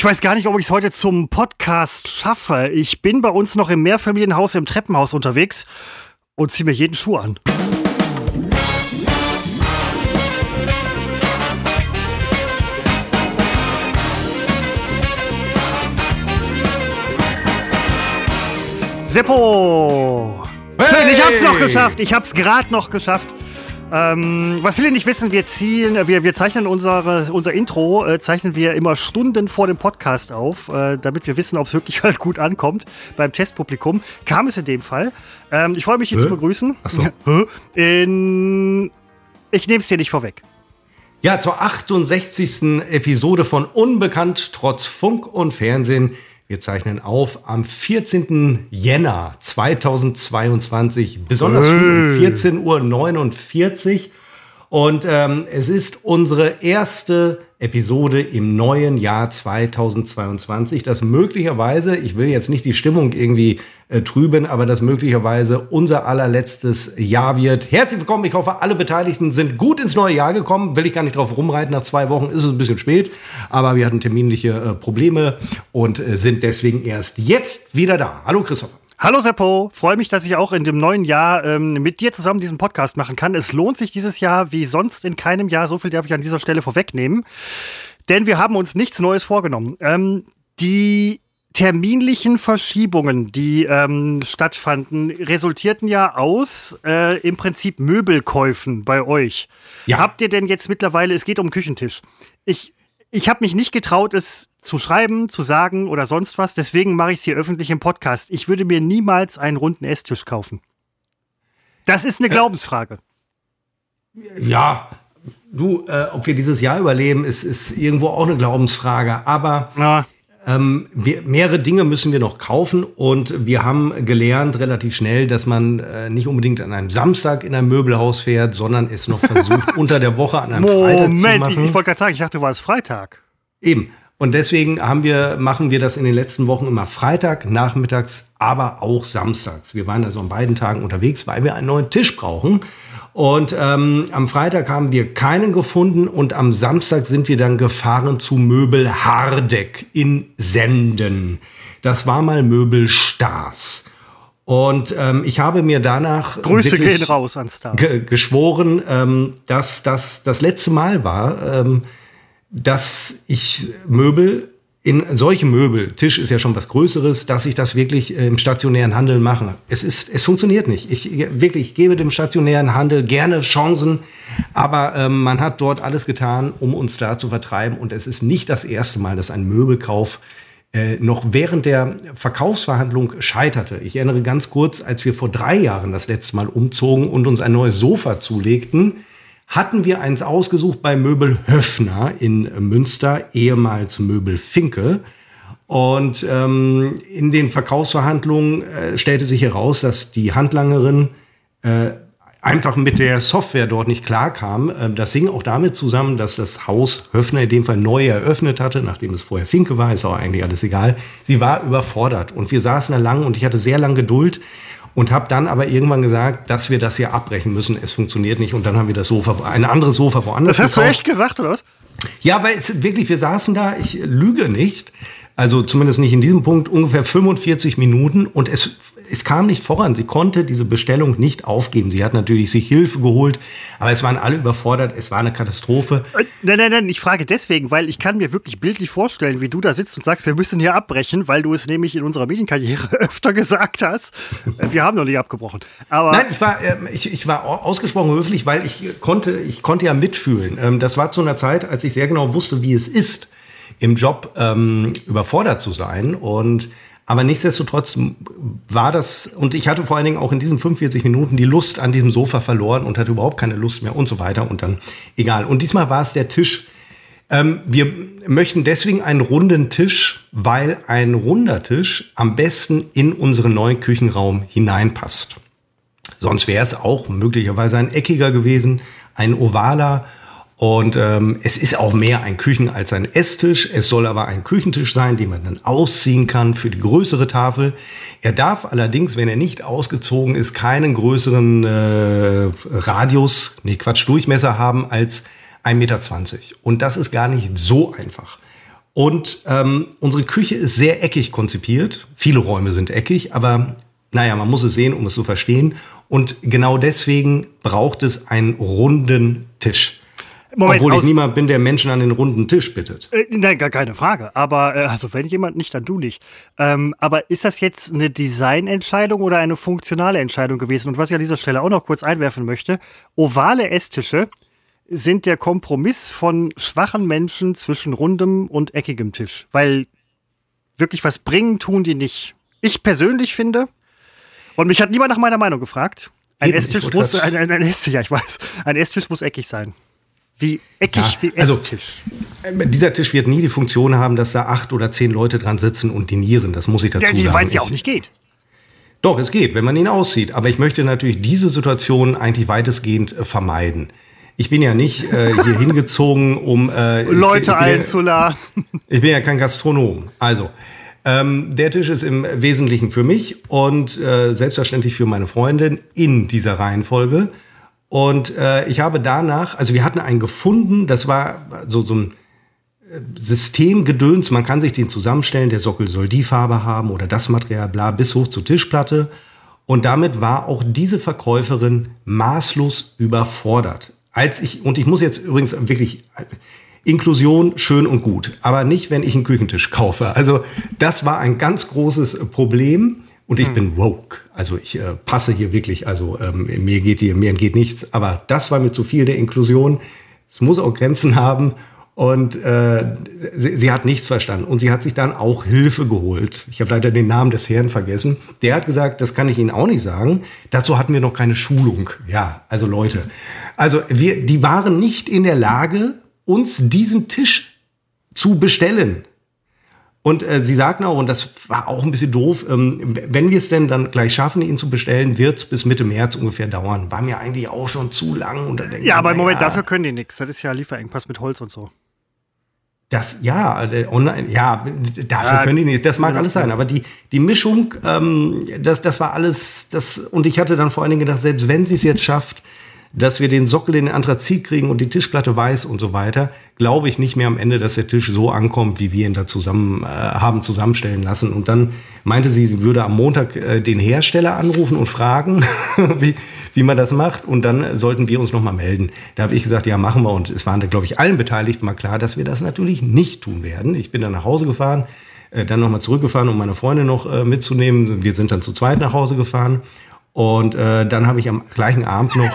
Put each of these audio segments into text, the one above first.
Ich weiß gar nicht, ob ich es heute zum Podcast schaffe. Ich bin bei uns noch im Mehrfamilienhaus im Treppenhaus unterwegs und ziehe mir jeden Schuh an. Seppo! Hey! Schön, ich hab's noch geschafft. Ich hab's gerade noch geschafft. Ähm, was viele nicht wissen, wir zielen, äh, wir, wir zeichnen unsere, unser Intro, äh, zeichnen wir immer Stunden vor dem Podcast auf, äh, damit wir wissen, ob es wirklich halt gut ankommt beim Testpublikum. Kam es in dem Fall. Ähm, ich freue mich, dich zu begrüßen. Achso. In, ich nehme es dir nicht vorweg. Ja, zur 68. Episode von Unbekannt trotz Funk und Fernsehen. Wir zeichnen auf am 14. Jänner 2022, besonders früh um 14.49 Uhr. Und ähm, es ist unsere erste Episode im neuen Jahr 2022, das möglicherweise, ich will jetzt nicht die Stimmung irgendwie äh, trüben, aber das möglicherweise unser allerletztes Jahr wird. Herzlich willkommen, ich hoffe, alle Beteiligten sind gut ins neue Jahr gekommen. Will ich gar nicht drauf rumreiten, nach zwei Wochen ist es ein bisschen spät, aber wir hatten terminliche äh, Probleme und äh, sind deswegen erst jetzt wieder da. Hallo Christopher. Hallo Seppo, freue mich, dass ich auch in dem neuen Jahr ähm, mit dir zusammen diesen Podcast machen kann. Es lohnt sich dieses Jahr wie sonst in keinem Jahr. So viel darf ich an dieser Stelle vorwegnehmen. Denn wir haben uns nichts Neues vorgenommen. Ähm, die terminlichen Verschiebungen, die ähm, stattfanden, resultierten ja aus äh, im Prinzip Möbelkäufen bei euch. Ja. Habt ihr denn jetzt mittlerweile, es geht um Küchentisch. Ich, ich habe mich nicht getraut, es zu schreiben, zu sagen oder sonst was. Deswegen mache ich es hier öffentlich im Podcast. Ich würde mir niemals einen runden Esstisch kaufen. Das ist eine äh, Glaubensfrage. Ja, du, äh, ob wir dieses Jahr überleben, ist, ist irgendwo auch eine Glaubensfrage. Aber ja. ähm, wir, mehrere Dinge müssen wir noch kaufen und wir haben gelernt relativ schnell, dass man äh, nicht unbedingt an einem Samstag in ein Möbelhaus fährt, sondern es noch versucht, unter der Woche an einem Moment, Freitag zu machen. Moment, ich, ich wollte gerade sagen, ich dachte, du warst Freitag. Eben. Und deswegen haben wir, machen wir das in den letzten Wochen immer Freitag, nachmittags, aber auch samstags. Wir waren also an beiden Tagen unterwegs, weil wir einen neuen Tisch brauchen. Und ähm, am Freitag haben wir keinen gefunden und am Samstag sind wir dann gefahren zu Möbel Hardeck in Senden. Das war mal Möbel Stars. Und ähm, ich habe mir danach Grüße gehen raus an Stars. geschworen, ähm, dass das das letzte Mal war. Ähm, dass ich Möbel in solche Möbel, Tisch ist ja schon was Größeres, dass ich das wirklich äh, im stationären Handel mache. Es ist, es funktioniert nicht. Ich wirklich, ich gebe dem stationären Handel gerne Chancen, aber ähm, man hat dort alles getan, um uns da zu vertreiben. Und es ist nicht das erste Mal, dass ein Möbelkauf äh, noch während der Verkaufsverhandlung scheiterte. Ich erinnere ganz kurz, als wir vor drei Jahren das letzte Mal umzogen und uns ein neues Sofa zulegten hatten wir eins ausgesucht bei Möbel Höfner in Münster, ehemals Möbel Finke. Und ähm, in den Verkaufsverhandlungen äh, stellte sich heraus, dass die Handlangerin äh, einfach mit der Software dort nicht klarkam. Ähm, das hing auch damit zusammen, dass das Haus Höfner in dem Fall neu eröffnet hatte, nachdem es vorher Finke war, ist auch eigentlich alles egal. Sie war überfordert und wir saßen da lang und ich hatte sehr lange Geduld und habe dann aber irgendwann gesagt, dass wir das hier abbrechen müssen. Es funktioniert nicht und dann haben wir das Sofa, ein anderes Sofa woanders Das hast gekauft. du echt gesagt, oder was? Ja, aber es, wirklich, wir saßen da, ich lüge nicht, also zumindest nicht in diesem Punkt, ungefähr 45 Minuten und es es kam nicht voran. Sie konnte diese Bestellung nicht aufgeben. Sie hat natürlich sich Hilfe geholt, aber es waren alle überfordert. Es war eine Katastrophe. Äh, nein, nein, nein. Ich frage deswegen, weil ich kann mir wirklich bildlich vorstellen, wie du da sitzt und sagst, wir müssen hier abbrechen, weil du es nämlich in unserer Medienkarriere öfter gesagt hast. Äh, wir haben noch nicht abgebrochen. Aber nein, ich war, ähm, ich, ich war ausgesprochen höflich, weil ich konnte, ich konnte ja mitfühlen. Ähm, das war zu einer Zeit, als ich sehr genau wusste, wie es ist, im Job ähm, überfordert zu sein und aber nichtsdestotrotz war das, und ich hatte vor allen Dingen auch in diesen 45 Minuten die Lust an diesem Sofa verloren und hatte überhaupt keine Lust mehr und so weiter. Und dann, egal. Und diesmal war es der Tisch. Ähm, wir möchten deswegen einen runden Tisch, weil ein runder Tisch am besten in unseren neuen Küchenraum hineinpasst. Sonst wäre es auch möglicherweise ein eckiger gewesen, ein ovaler und ähm, es ist auch mehr ein Küchen- als ein Esstisch. Es soll aber ein Küchentisch sein, den man dann ausziehen kann für die größere Tafel. Er darf allerdings, wenn er nicht ausgezogen ist, keinen größeren äh, Radius, nee Quatsch, Durchmesser haben als 1,20 Meter. Und das ist gar nicht so einfach. Und ähm, unsere Küche ist sehr eckig konzipiert. Viele Räume sind eckig, aber naja, man muss es sehen, um es zu verstehen. Und genau deswegen braucht es einen runden Tisch. Moment, Obwohl ich niemand bin, der Menschen an den runden Tisch bittet. Äh, nein, gar keine Frage. Aber äh, also wenn jemand nicht, dann du nicht. Ähm, aber ist das jetzt eine Designentscheidung oder eine funktionale Entscheidung gewesen? Und was ich an dieser Stelle auch noch kurz einwerfen möchte: Ovale Esstische sind der Kompromiss von schwachen Menschen zwischen rundem und eckigem Tisch. Weil wirklich was bringen tun die nicht. Ich persönlich finde, und mich hat niemand nach meiner Meinung gefragt, ein Esstisch muss, ein, ein, ein Esstisch, ja, ich weiß, ein Esstisch muss eckig sein. Wie eckig ja, wie also, Esstisch. Also, dieser Tisch wird nie die Funktion haben, dass da acht oder zehn Leute dran sitzen und dinieren. Das muss ich dazu ja, sagen. Weil es ja auch nicht geht. Doch, es geht, wenn man ihn aussieht. Aber ich möchte natürlich diese Situation eigentlich weitestgehend äh, vermeiden. Ich bin ja nicht äh, hier hingezogen, um äh, Leute ich, ich einzuladen. ich bin ja kein Gastronom. Also, ähm, der Tisch ist im Wesentlichen für mich und äh, selbstverständlich für meine Freundin in dieser Reihenfolge. Und äh, ich habe danach, also wir hatten einen gefunden, das war so, so ein äh, Systemgedöns, man kann sich den zusammenstellen, der Sockel soll die Farbe haben oder das Material, bla, bis hoch zur Tischplatte. Und damit war auch diese Verkäuferin maßlos überfordert. Als ich, und ich muss jetzt übrigens wirklich, Inklusion schön und gut, aber nicht, wenn ich einen Küchentisch kaufe. Also das war ein ganz großes Problem. Und ich hm. bin woke. Also ich äh, passe hier wirklich, also ähm, mir geht hier, mir geht nichts. Aber das war mir zu viel der Inklusion. Es muss auch Grenzen haben. Und äh, sie, sie, hat nichts verstanden. Und sie hat sich dann auch Hilfe geholt. Ich habe leider den Namen des Herrn vergessen. Der hat gesagt, das kann ich Ihnen auch nicht sagen. Dazu hatten wir noch keine Schulung. Ja, also Leute. Also wir, die waren nicht in der Lage, uns diesen Tisch zu bestellen. Und äh, sie sagten auch, und das war auch ein bisschen doof, ähm, wenn wir es denn dann gleich schaffen, ihn zu bestellen, wird es bis Mitte März ungefähr dauern. War mir eigentlich auch schon zu lang. Und dann ja, aber im Moment, ja, dafür können die nichts. Das ist ja Lieferengpass mit Holz und so. Das, ja, äh, online, ja, dafür ja, können die nicht. Das mag alles sein, aber die, die Mischung, ähm, das, das war alles, das, und ich hatte dann vor allen Dingen gedacht, selbst wenn sie es jetzt schafft, dass wir den Sockel in den Anthrazit kriegen und die Tischplatte weiß und so weiter, glaube ich nicht mehr am Ende, dass der Tisch so ankommt, wie wir ihn da zusammen äh, haben zusammenstellen lassen. Und dann meinte sie, sie würde am Montag äh, den Hersteller anrufen und fragen, wie, wie man das macht. Und dann sollten wir uns nochmal melden. Da habe ich gesagt, ja, machen wir. Und es waren da, glaube ich, allen Beteiligten mal klar, dass wir das natürlich nicht tun werden. Ich bin dann nach Hause gefahren, äh, dann nochmal zurückgefahren, um meine Freundin noch äh, mitzunehmen. Wir sind dann zu zweit nach Hause gefahren. Und äh, dann habe ich am gleichen Abend noch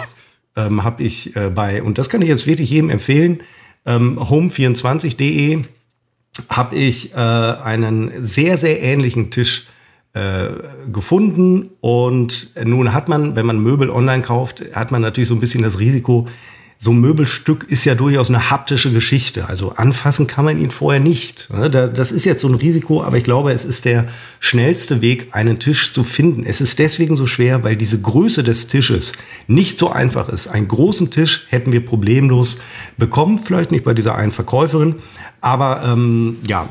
ähm, habe ich äh, bei, und das kann ich jetzt wirklich jedem empfehlen, ähm, home24.de habe ich äh, einen sehr, sehr ähnlichen Tisch äh, gefunden. Und nun hat man, wenn man Möbel online kauft, hat man natürlich so ein bisschen das Risiko, so ein Möbelstück ist ja durchaus eine haptische Geschichte. Also anfassen kann man ihn vorher nicht. Ne? Das ist jetzt so ein Risiko, aber ich glaube, es ist der schnellste Weg, einen Tisch zu finden. Es ist deswegen so schwer, weil diese Größe des Tisches nicht so einfach ist. Einen großen Tisch hätten wir problemlos bekommen, vielleicht nicht bei dieser einen Verkäuferin, aber ähm, ja,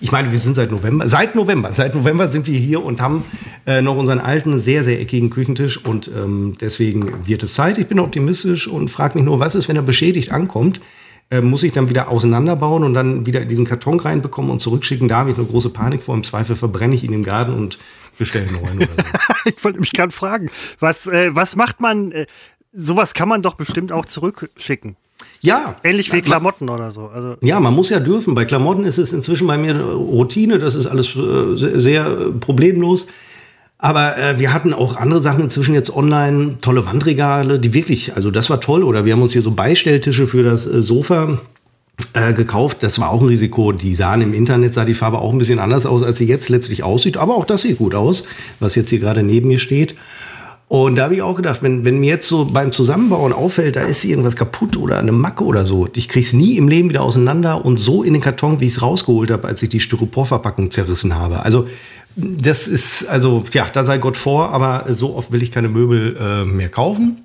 ich meine, wir sind seit November, seit November, seit November sind wir hier und haben äh, noch unseren alten, sehr, sehr eckigen Küchentisch und ähm, deswegen wird es Zeit. Ich bin optimistisch und frage mich nur, was ist, wenn er beschädigt ankommt? Äh, muss ich dann wieder auseinanderbauen und dann wieder in diesen Karton reinbekommen und zurückschicken? Da habe ich eine große Panik vor. Im Zweifel verbrenne ich ihn im Garten und bestelle einen neuen. So. ich wollte mich gerade fragen, was, äh, was macht man? Äh, sowas kann man doch bestimmt auch zurückschicken. Ja. Ähnlich wie Klamotten oder so. Also ja, man muss ja dürfen. Bei Klamotten ist es inzwischen bei mir Routine. Das ist alles äh, sehr problemlos. Aber äh, wir hatten auch andere Sachen inzwischen jetzt online, tolle Wandregale, die wirklich, also das war toll. Oder wir haben uns hier so Beistelltische für das äh, Sofa äh, gekauft. Das war auch ein Risiko. Die sahen im Internet, sah die Farbe auch ein bisschen anders aus, als sie jetzt letztlich aussieht. Aber auch das sieht gut aus, was jetzt hier gerade neben mir steht. Und da habe ich auch gedacht, wenn, wenn mir jetzt so beim Zusammenbauen auffällt, da ist irgendwas kaputt oder eine Macke oder so, ich kriege es nie im Leben wieder auseinander und so in den Karton, wie ich es rausgeholt habe, als ich die Styroporverpackung zerrissen habe. Also das ist, also ja, da sei Gott vor, aber so oft will ich keine Möbel äh, mehr kaufen.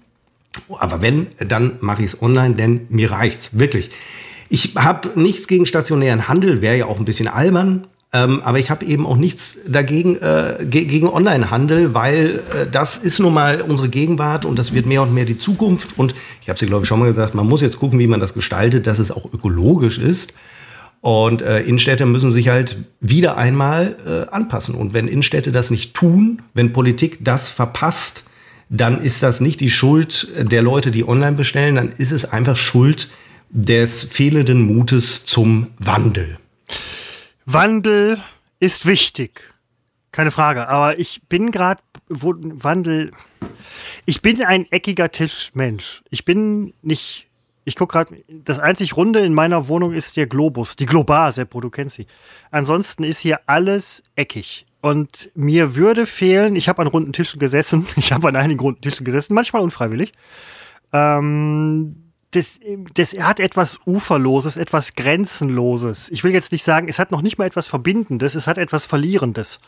Aber wenn, dann mache ich es online, denn mir reicht's wirklich. Ich habe nichts gegen stationären Handel, wäre ja auch ein bisschen albern. Ähm, aber ich habe eben auch nichts dagegen äh, ge gegen Onlinehandel, weil äh, das ist nun mal unsere Gegenwart und das wird mehr und mehr die Zukunft. Und ich habe sie, glaube ich, schon mal gesagt, man muss jetzt gucken, wie man das gestaltet, dass es auch ökologisch ist. Und äh, Innenstädte müssen sich halt wieder einmal äh, anpassen. Und wenn Innenstädte das nicht tun, wenn Politik das verpasst, dann ist das nicht die Schuld der Leute, die online bestellen, dann ist es einfach Schuld des fehlenden Mutes zum Wandel. Wandel ist wichtig. Keine Frage. Aber ich bin gerade, Wandel, ich bin ein eckiger Tischmensch. Ich bin nicht, ich gucke gerade, das einzig Runde in meiner Wohnung ist der Globus, die Globar, Seppo, du kennst sie. Ansonsten ist hier alles eckig. Und mir würde fehlen, ich habe an runden Tischen gesessen, ich habe an einigen runden Tischen gesessen, manchmal unfreiwillig. Ähm, das, das hat etwas Uferloses, etwas Grenzenloses. Ich will jetzt nicht sagen, es hat noch nicht mal etwas Verbindendes, es hat etwas Verlierendes.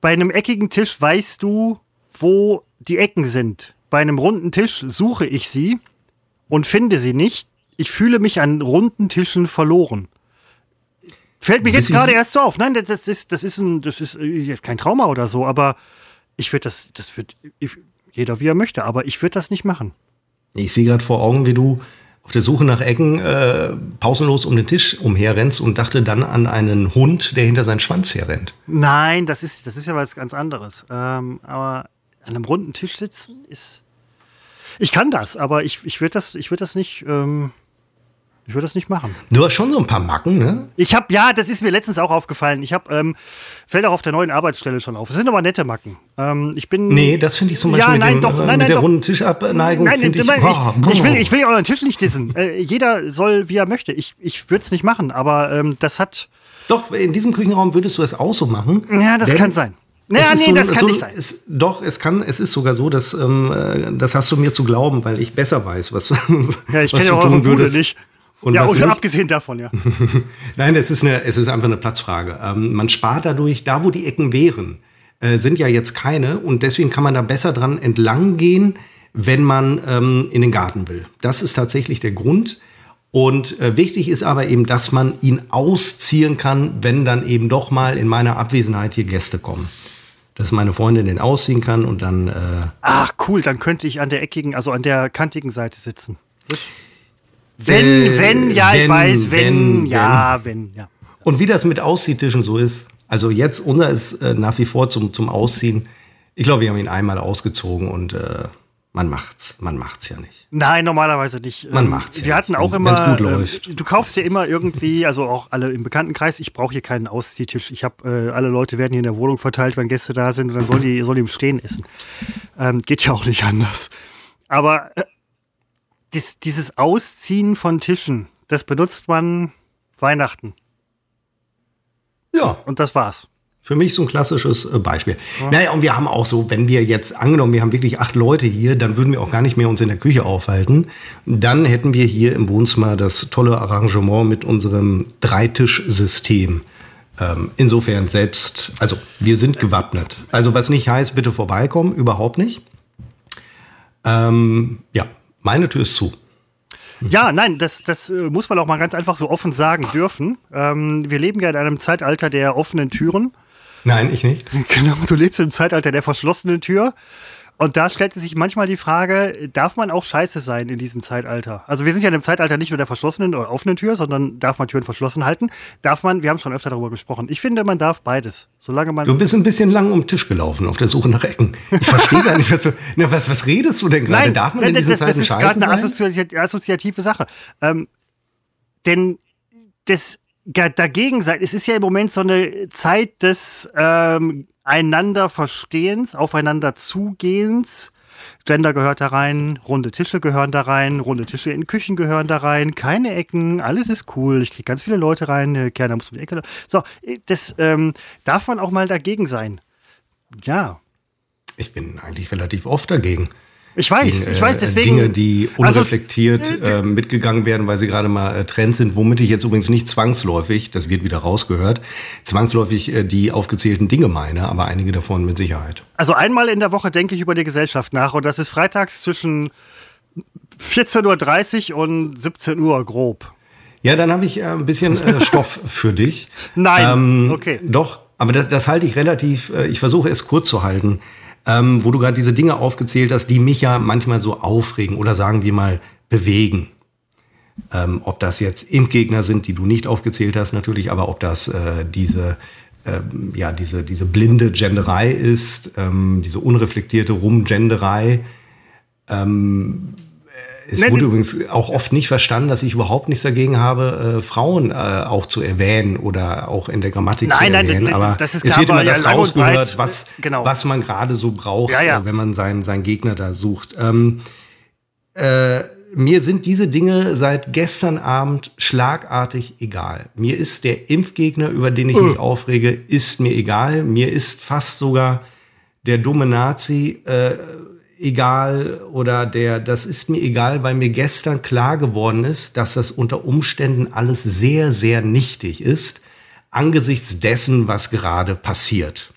Bei einem eckigen Tisch weißt du, wo die Ecken sind. Bei einem runden Tisch suche ich sie und finde sie nicht. Ich fühle mich an runden Tischen verloren. Fällt mir jetzt gerade erst so auf. Nein, das ist, das ist, ein, das ist äh, kein Trauma oder so, aber ich würde das, das wird jeder wie er möchte, aber ich würde das nicht machen. Ich sehe gerade vor Augen, wie du auf der Suche nach Ecken äh, pausenlos um den Tisch umherrennst und dachte dann an einen Hund, der hinter seinen Schwanz herrennt. Nein, das ist, das ist ja was ganz anderes. Ähm, aber an einem runden Tisch sitzen ist. Ich kann das, aber ich, ich würde das, würd das nicht. Ähm ich würde das nicht machen. Du hast schon so ein paar Macken, ne? Ich habe, ja, das ist mir letztens auch aufgefallen. Ich habe, ähm, fällt auch auf der neuen Arbeitsstelle schon auf. Es sind aber nette Macken. Ähm, ich bin. Nee, das finde ich zum Beispiel ja, nein, mit, dem, doch, äh, nein, mit der doch. runden Tischabneigung. Nein, ich, ich, oh, ich, will, ich will euren Tisch nicht dissen. Äh, jeder soll, wie er möchte. Ich, ich würde es nicht machen, aber ähm, das hat. Doch, in diesem Küchenraum würdest du es auch so machen. Ja, das kann sein. Naja, nee, so, das kann so, nicht sein. Es, doch, es kann, es ist sogar so, dass ähm, äh, das hast du mir zu glauben, weil ich besser weiß, was, ja, ich was du tun würdest. nicht. Und ja, und abgesehen davon, ja. Nein, es ist, eine, es ist einfach eine Platzfrage. Ähm, man spart dadurch, da wo die Ecken wären, äh, sind ja jetzt keine und deswegen kann man da besser dran entlang gehen, wenn man ähm, in den Garten will. Das ist tatsächlich der Grund. Und äh, wichtig ist aber eben, dass man ihn ausziehen kann, wenn dann eben doch mal in meiner Abwesenheit hier Gäste kommen. Dass meine Freundin den ausziehen kann und dann. Äh Ach, cool, dann könnte ich an der eckigen, also an der kantigen Seite sitzen. Wenn, äh, wenn, ja, wenn, ich weiß, wenn, wenn ja, wenn. ja. Und wie das mit Ausziehtischen so ist, also jetzt, unser ist äh, nach wie vor zum, zum Ausziehen. Ich glaube, wir haben ihn einmal ausgezogen und äh, man macht's, man macht's ja nicht. Nein, normalerweise nicht. Man ähm, macht's. Wir ja hatten nicht, auch immer. gut läuft. Äh, du kaufst dir immer irgendwie, also auch alle im Bekanntenkreis. Ich brauche hier keinen Ausziehtisch. Ich habe äh, alle Leute werden hier in der Wohnung verteilt, wenn Gäste da sind und dann soll die soll die im Stehen essen. Ähm, geht ja auch nicht anders. Aber dies, dieses Ausziehen von Tischen, das benutzt man Weihnachten. Ja. Und das war's. Für mich so ein klassisches äh, Beispiel. Ja. Naja, und wir haben auch so, wenn wir jetzt angenommen, wir haben wirklich acht Leute hier, dann würden wir auch gar nicht mehr uns in der Küche aufhalten. Dann hätten wir hier im Wohnzimmer das tolle Arrangement mit unserem Dreitischsystem. Ähm, insofern selbst, also wir sind gewappnet. Also was nicht heißt, bitte vorbeikommen, überhaupt nicht. Ähm, ja, meine Tür ist zu. Ja, nein, das, das äh, muss man auch mal ganz einfach so offen sagen dürfen. Ähm, wir leben ja in einem Zeitalter der offenen Türen. Nein, ich nicht. Genau, du lebst im Zeitalter der verschlossenen Tür. Und da stellt sich manchmal die Frage, darf man auch scheiße sein in diesem Zeitalter? Also wir sind ja in einem Zeitalter nicht nur der verschlossenen oder offenen Tür, sondern darf man Türen verschlossen halten? Darf man, wir haben schon öfter darüber gesprochen, ich finde, man darf beides. Solange man. Du bist ein bisschen lang um den Tisch gelaufen auf der Suche nach Ecken. Ich verstehe gar nicht, was, du, na, was, was redest du denn gerade? Nein, darf man in diesen das, Zeiten das ist gerade eine assoziative, assoziative Sache. Ähm, denn das dagegen sein, es ist ja im Moment so eine Zeit des ähm, einander Verstehens, aufeinander Zugehens. Gender gehört da rein, runde Tische gehören da rein, runde Tische in Küchen gehören da rein, keine Ecken, alles ist cool. Ich kriege ganz viele Leute rein, keiner muss um die Ecke. So, das ähm, darf man auch mal dagegen sein. Ja. Ich bin eigentlich relativ oft dagegen. Ich weiß, gegen, ich weiß, äh, deswegen. Dinge, die also, unreflektiert also, äh, mitgegangen werden, weil sie gerade mal äh, Trend sind, womit ich jetzt übrigens nicht zwangsläufig, das wird wieder rausgehört, zwangsläufig äh, die aufgezählten Dinge meine, aber einige davon mit Sicherheit. Also einmal in der Woche denke ich über die Gesellschaft nach und das ist freitags zwischen 14.30 Uhr und 17 Uhr grob. Ja, dann habe ich äh, ein bisschen äh, Stoff für dich. Nein, ähm, okay. Doch, aber das, das halte ich relativ, ich versuche es kurz zu halten ähm, wo du gerade diese Dinge aufgezählt hast, die mich ja manchmal so aufregen oder sagen wir mal bewegen. Ähm, ob das jetzt Impfgegner sind, die du nicht aufgezählt hast natürlich, aber ob das äh, diese ähm, ja, diese, diese blinde Genderei ist, ähm, diese unreflektierte Rumgenderei. Ähm, es wurde übrigens auch oft nicht verstanden, dass ich überhaupt nichts dagegen habe, äh, Frauen äh, auch zu erwähnen oder auch in der Grammatik nein, zu erwähnen. Nein, aber das ist es wird immer das ja, rausgehört, was, genau. was man gerade so braucht, ja, ja. Äh, wenn man seinen, seinen Gegner da sucht. Ähm, äh, mir sind diese Dinge seit gestern Abend schlagartig egal. Mir ist der Impfgegner, über den ich mich uh. aufrege, ist mir egal. Mir ist fast sogar der dumme Nazi äh, egal oder der, das ist mir egal, weil mir gestern klar geworden ist, dass das unter Umständen alles sehr, sehr nichtig ist, angesichts dessen, was gerade passiert.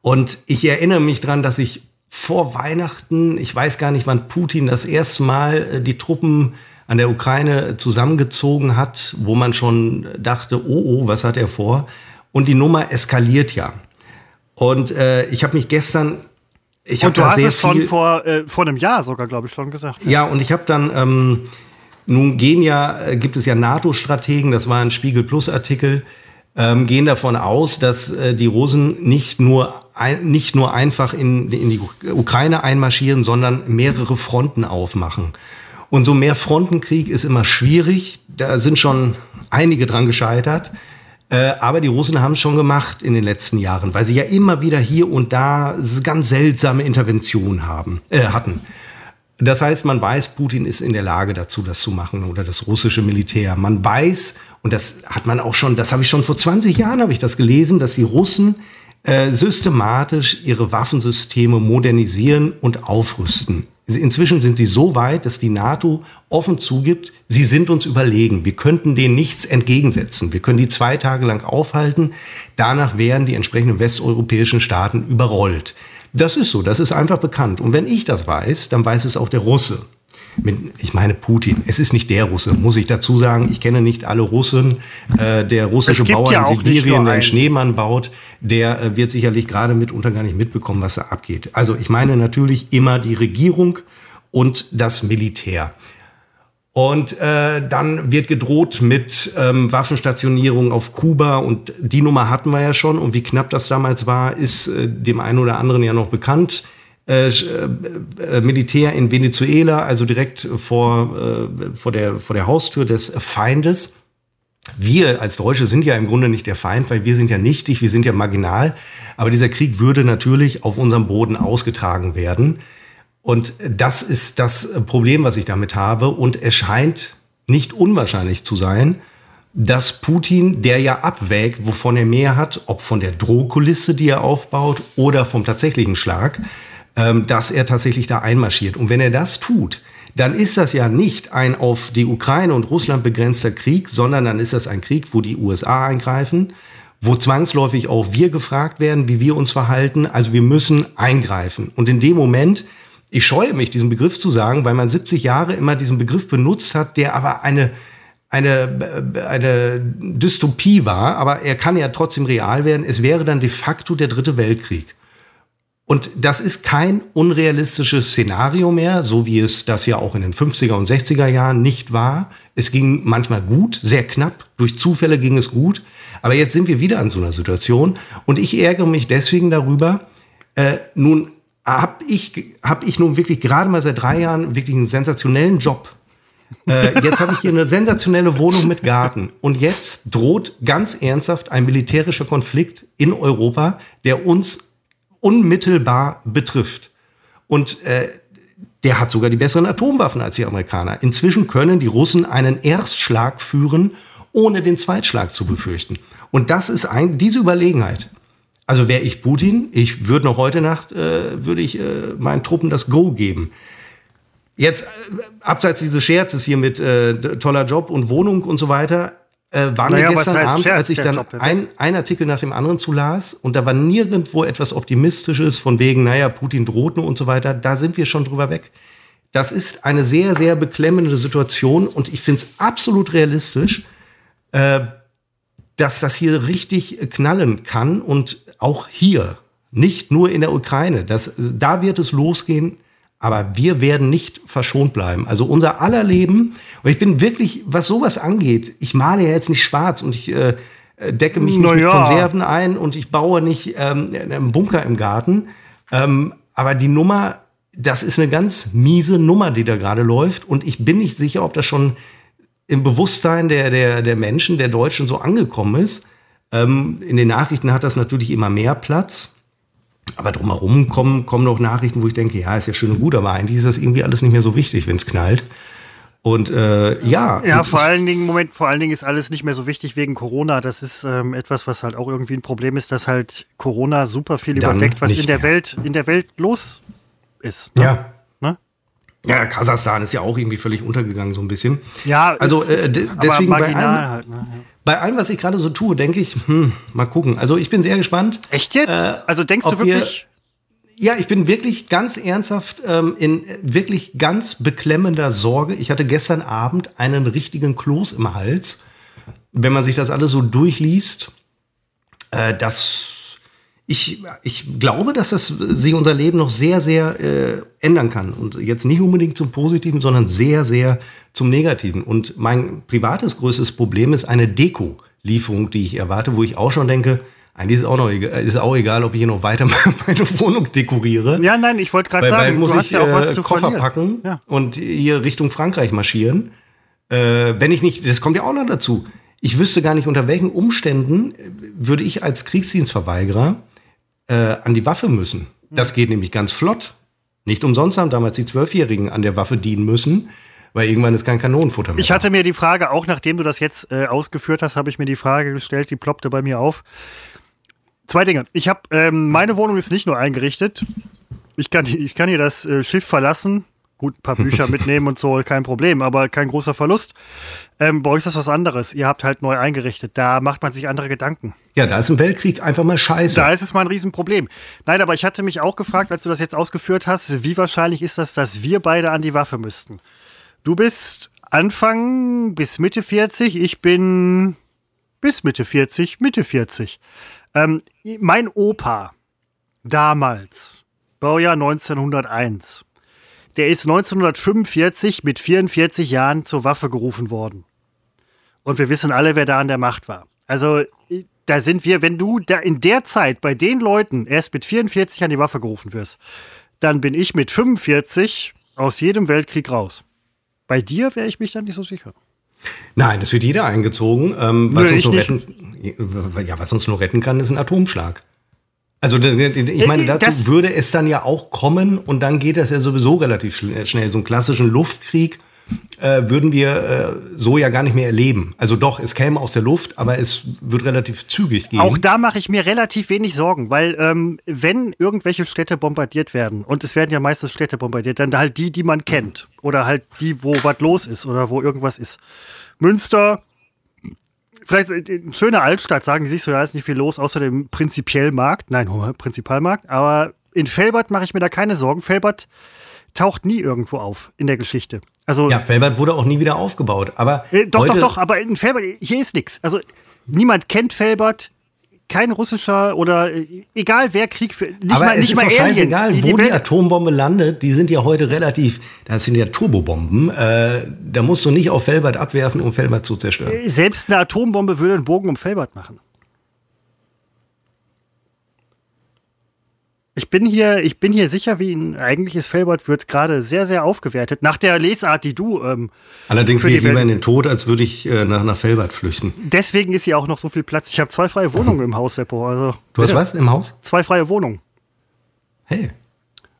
Und ich erinnere mich dran, dass ich vor Weihnachten, ich weiß gar nicht, wann Putin das erste Mal äh, die Truppen an der Ukraine zusammengezogen hat, wo man schon dachte, oh, oh, was hat er vor? Und die Nummer eskaliert ja. Und äh, ich habe mich gestern ich und du hast es schon vor, äh, vor einem Jahr sogar, glaube ich, schon gesagt. Ja, und ich habe dann, ähm, nun gehen ja, äh, gibt es ja NATO-Strategen, das war ein Spiegel Plus-Artikel, ähm, gehen davon aus, dass äh, die Russen nicht nur, ein, nicht nur einfach in, in die Ukraine einmarschieren, sondern mehrere Fronten aufmachen. Und so mehr Frontenkrieg ist immer schwierig. Da sind schon einige dran gescheitert. Äh, aber die Russen haben es schon gemacht in den letzten Jahren, weil sie ja immer wieder hier und da ganz seltsame Interventionen haben, äh, hatten. Das heißt, man weiß, Putin ist in der Lage dazu, das zu machen oder das russische Militär. Man weiß, und das hat man auch schon, das habe ich schon vor 20 Jahren habe ich das gelesen, dass die Russen äh, systematisch ihre Waffensysteme modernisieren und aufrüsten. Inzwischen sind sie so weit, dass die NATO offen zugibt, sie sind uns überlegen. Wir könnten denen nichts entgegensetzen. Wir können die zwei Tage lang aufhalten. Danach wären die entsprechenden westeuropäischen Staaten überrollt. Das ist so, das ist einfach bekannt. Und wenn ich das weiß, dann weiß es auch der Russe mit, ich meine Putin. Es ist nicht der Russe, muss ich dazu sagen. Ich kenne nicht alle Russen. Äh, der russische Bauer ja in Sibirien, der einen Schneemann baut, der äh, wird sicherlich gerade mitunter gar nicht mitbekommen, was da abgeht. Also ich meine natürlich immer die Regierung und das Militär. Und äh, dann wird gedroht mit ähm, Waffenstationierung auf Kuba und die Nummer hatten wir ja schon und wie knapp das damals war, ist äh, dem einen oder anderen ja noch bekannt. Äh, äh, Militär in Venezuela, also direkt vor, äh, vor, der, vor der Haustür des Feindes. Wir als Deutsche sind ja im Grunde nicht der Feind, weil wir sind ja nichtig, wir sind ja marginal. Aber dieser Krieg würde natürlich auf unserem Boden ausgetragen werden. Und das ist das Problem, was ich damit habe. Und es scheint nicht unwahrscheinlich zu sein, dass Putin, der ja abwägt, wovon er mehr hat, ob von der Drohkulisse, die er aufbaut, oder vom tatsächlichen Schlag, dass er tatsächlich da einmarschiert. Und wenn er das tut, dann ist das ja nicht ein auf die Ukraine und Russland begrenzter Krieg, sondern dann ist das ein Krieg, wo die USA eingreifen, wo zwangsläufig auch wir gefragt werden, wie wir uns verhalten. Also wir müssen eingreifen. Und in dem Moment, ich scheue mich, diesen Begriff zu sagen, weil man 70 Jahre immer diesen Begriff benutzt hat, der aber eine, eine, eine Dystopie war, aber er kann ja trotzdem real werden. Es wäre dann de facto der dritte Weltkrieg. Und das ist kein unrealistisches Szenario mehr, so wie es das ja auch in den 50er und 60er Jahren nicht war. Es ging manchmal gut, sehr knapp, durch Zufälle ging es gut. Aber jetzt sind wir wieder an so einer Situation und ich ärgere mich deswegen darüber. Äh, nun habe ich, hab ich nun wirklich gerade mal seit drei Jahren wirklich einen sensationellen Job. Äh, jetzt habe ich hier eine sensationelle Wohnung mit Garten. Und jetzt droht ganz ernsthaft ein militärischer Konflikt in Europa, der uns unmittelbar betrifft. Und äh, der hat sogar die besseren Atomwaffen als die Amerikaner. Inzwischen können die Russen einen Erstschlag führen, ohne den Zweitschlag zu befürchten. Und das ist ein, diese Überlegenheit. Also wäre ich Putin, ich würde noch heute Nacht, äh, würde ich äh, meinen Truppen das Go geben. Jetzt, äh, abseits dieses Scherzes hier mit äh, toller Job und Wohnung und so weiter, äh, war naja, mir gestern Abend, Scherz, als ich dann ein, ein Artikel nach dem anderen zulas und da war nirgendwo etwas Optimistisches von wegen, naja, Putin droht nur und so weiter, da sind wir schon drüber weg. Das ist eine sehr, sehr beklemmende Situation und ich finde es absolut realistisch, äh, dass das hier richtig knallen kann und auch hier, nicht nur in der Ukraine. Das, da wird es losgehen, Aber wir werden nicht verschont bleiben. Also unser aller Leben, und ich bin wirklich, was sowas angeht, ich male ja jetzt nicht schwarz und ich äh, decke mich nicht Naja. mit Konserven ein und ich baue nicht ähm, einen Bunker im Garten. Ähm, aber die Nummer, das ist eine ganz miese Nummer, die da gerade läuft. Und ich bin nicht sicher, ob das schon im Bewusstsein der, der, der Menschen, der Deutschen so angekommen ist. Ähm, in den Nachrichten hat das natürlich immer mehr Platz. Aber drumherum kommen, kommen noch Nachrichten, wo ich denke, ja, ist ja schön und gut, aber eigentlich ist das irgendwie alles nicht mehr so wichtig, wenn es knallt. Und äh, ja, Ja, und vor allen Dingen, Moment, vor allen Dingen ist alles nicht mehr so wichtig wegen Corona. Das ist ähm, etwas, was halt auch irgendwie ein Problem ist, dass halt Corona super viel überdeckt, was in der mehr. Welt, in der Welt los ist. ne? ja. Ne? Ja, Kasachstan ist ja auch irgendwie völlig untergegangen, so ein bisschen. Ja, Also, es ist äh, deswegen bei marginal allem- halt. Ne? Bei allem, was ich gerade so tue, denke ich, hm, mal gucken. Also ich bin sehr gespannt. Echt jetzt? Äh, also denkst du wirklich? Ja, ich bin wirklich ganz ernsthaft ähm, in wirklich ganz beklemmender Sorge. Ich hatte gestern Abend einen richtigen Kloß im Hals. Wenn man sich das alles so durchliest, äh, das ich, ich glaube, dass das sich unser Leben noch sehr, sehr äh, ändern kann. Und jetzt nicht unbedingt zum Positiven, sondern sehr, sehr zum Negativen. Und mein privates größtes Problem ist eine Deko-Lieferung, die ich erwarte, wo ich auch schon denke, eigentlich ist auch noch egal, ist auch egal, ob ich hier noch weiter meine Wohnung dekoriere. Ja, nein, ich wollte gerade Weil sagen, muss du hast ich ja auch was äh, zu Koffer verlieren. packen Ja. und hier Richtung Frankreich marschieren. Äh, wenn ich nicht, das kommt ja auch noch dazu. Ich wüsste gar nicht, unter welchen Umständen äh, würde ich als Kriegsdienstverweigerer äh, an die Waffe müssen. Das geht nämlich ganz flott. Nicht umsonst haben damals die Zwölfjährigen an der Waffe dienen müssen, weil irgendwann ist kein Kanonenfutter mehr. Ich hatte mir die Frage, auch nachdem du das jetzt äh, ausgeführt hast, habe ich mir die Frage gestellt, die ploppte bei mir auf. Zwei Dinge. Ich habe, ähm, meine Wohnung ist nicht nur eingerichtet. Ich kann, ich kann hier das äh, Schiff verlassen. Gut, ein paar Bücher mitnehmen und so, kein Problem, aber kein großer Verlust. Ähm, bei euch ist das was anderes. Ihr habt halt neu eingerichtet. Da macht man sich andere Gedanken. ja, da ist im Weltkrieg einfach mal scheiße. Da ist es mal ein Riesenproblem. Nein, aber ich hatte mich auch gefragt, als du das jetzt ausgeführt hast, wie wahrscheinlich ist das, dass wir beide an die Waffe müssten? Du bist Anfang bis Mitte 40, ich bin bis Mitte 40, Mitte 40. Ähm, mein Opa damals, Baujahr 1901, der ist 1945 mit 44 Jahren zur Waffe gerufen worden. Und wir wissen alle, wer da an der Macht war. Also, da sind wir, wenn du da in der Zeit bei den Leuten erst mit 44 an die Waffe gerufen wirst, dann bin ich mit 45 aus jedem Weltkrieg raus. Bei dir wäre ich mich dann nicht so sicher. Nein, das wird jeder eingezogen. Ähm, was, Nö, uns nur retten, ja, was uns nur retten kann, ist ein Atomschlag. Also ich meine, Äh, dazu das- würde es dann ja auch kommen und dann geht das ja sowieso relativ schnell. schnell. So einen klassischen Luftkrieg äh, würden wir äh, so ja gar nicht mehr erleben. Also doch, es käme aus der Luft, aber es wird relativ zügig gehen. Auch da mache ich mir relativ wenig Sorgen, weil ähm, wenn irgendwelche Städte bombardiert werden, und es werden ja meistens Städte bombardiert, dann halt die, die man kennt. Oder halt die, wo was los ist oder wo irgendwas ist. Münster, vielleicht äh, eine schöne Altstadt, sagen die sich so, ja, ist nicht viel los, außer dem Prinzipiellmarkt. Nein, Prinzipalmarkt. Aber in Felbert mache ich mir da keine Sorgen. Felbert taucht nie irgendwo auf in der Geschichte. Also ja, Felbert wurde auch nie wieder aufgebaut. Aber äh, doch, doch, doch, aber in Felbert, hier ist nichts. Also niemand kennt Felbert, kein russischer oder äh, egal wer Krieg für. Nicht aber mal, es nicht ist mal doch scheißegal, Aliens, wo die Welt- Atombombe landet. Die sind ja heute relativ, das sind ja Turbobomben. Äh, da musst du nicht auf Felbert abwerfen, um Felbert zu zerstören. Selbst eine Atombombe würde einen Bogen um Felbert machen. Ich bin hier, ich bin hier sicher, wie ein eigentliches Felbert wird gerade sehr, sehr aufgewertet. Nach der Lesart, die du. Ähm, Allerdings gehe ich lieber Welt- in den Tod, als würde ich äh, nach, nach Felbert flüchten. deswegen ist hier auch noch so viel Platz. Ich habe zwei freie Wohnungen im Haus, Seppo. Also, Du hast bitte. was im Haus? Zwei freie Wohnungen. Hey.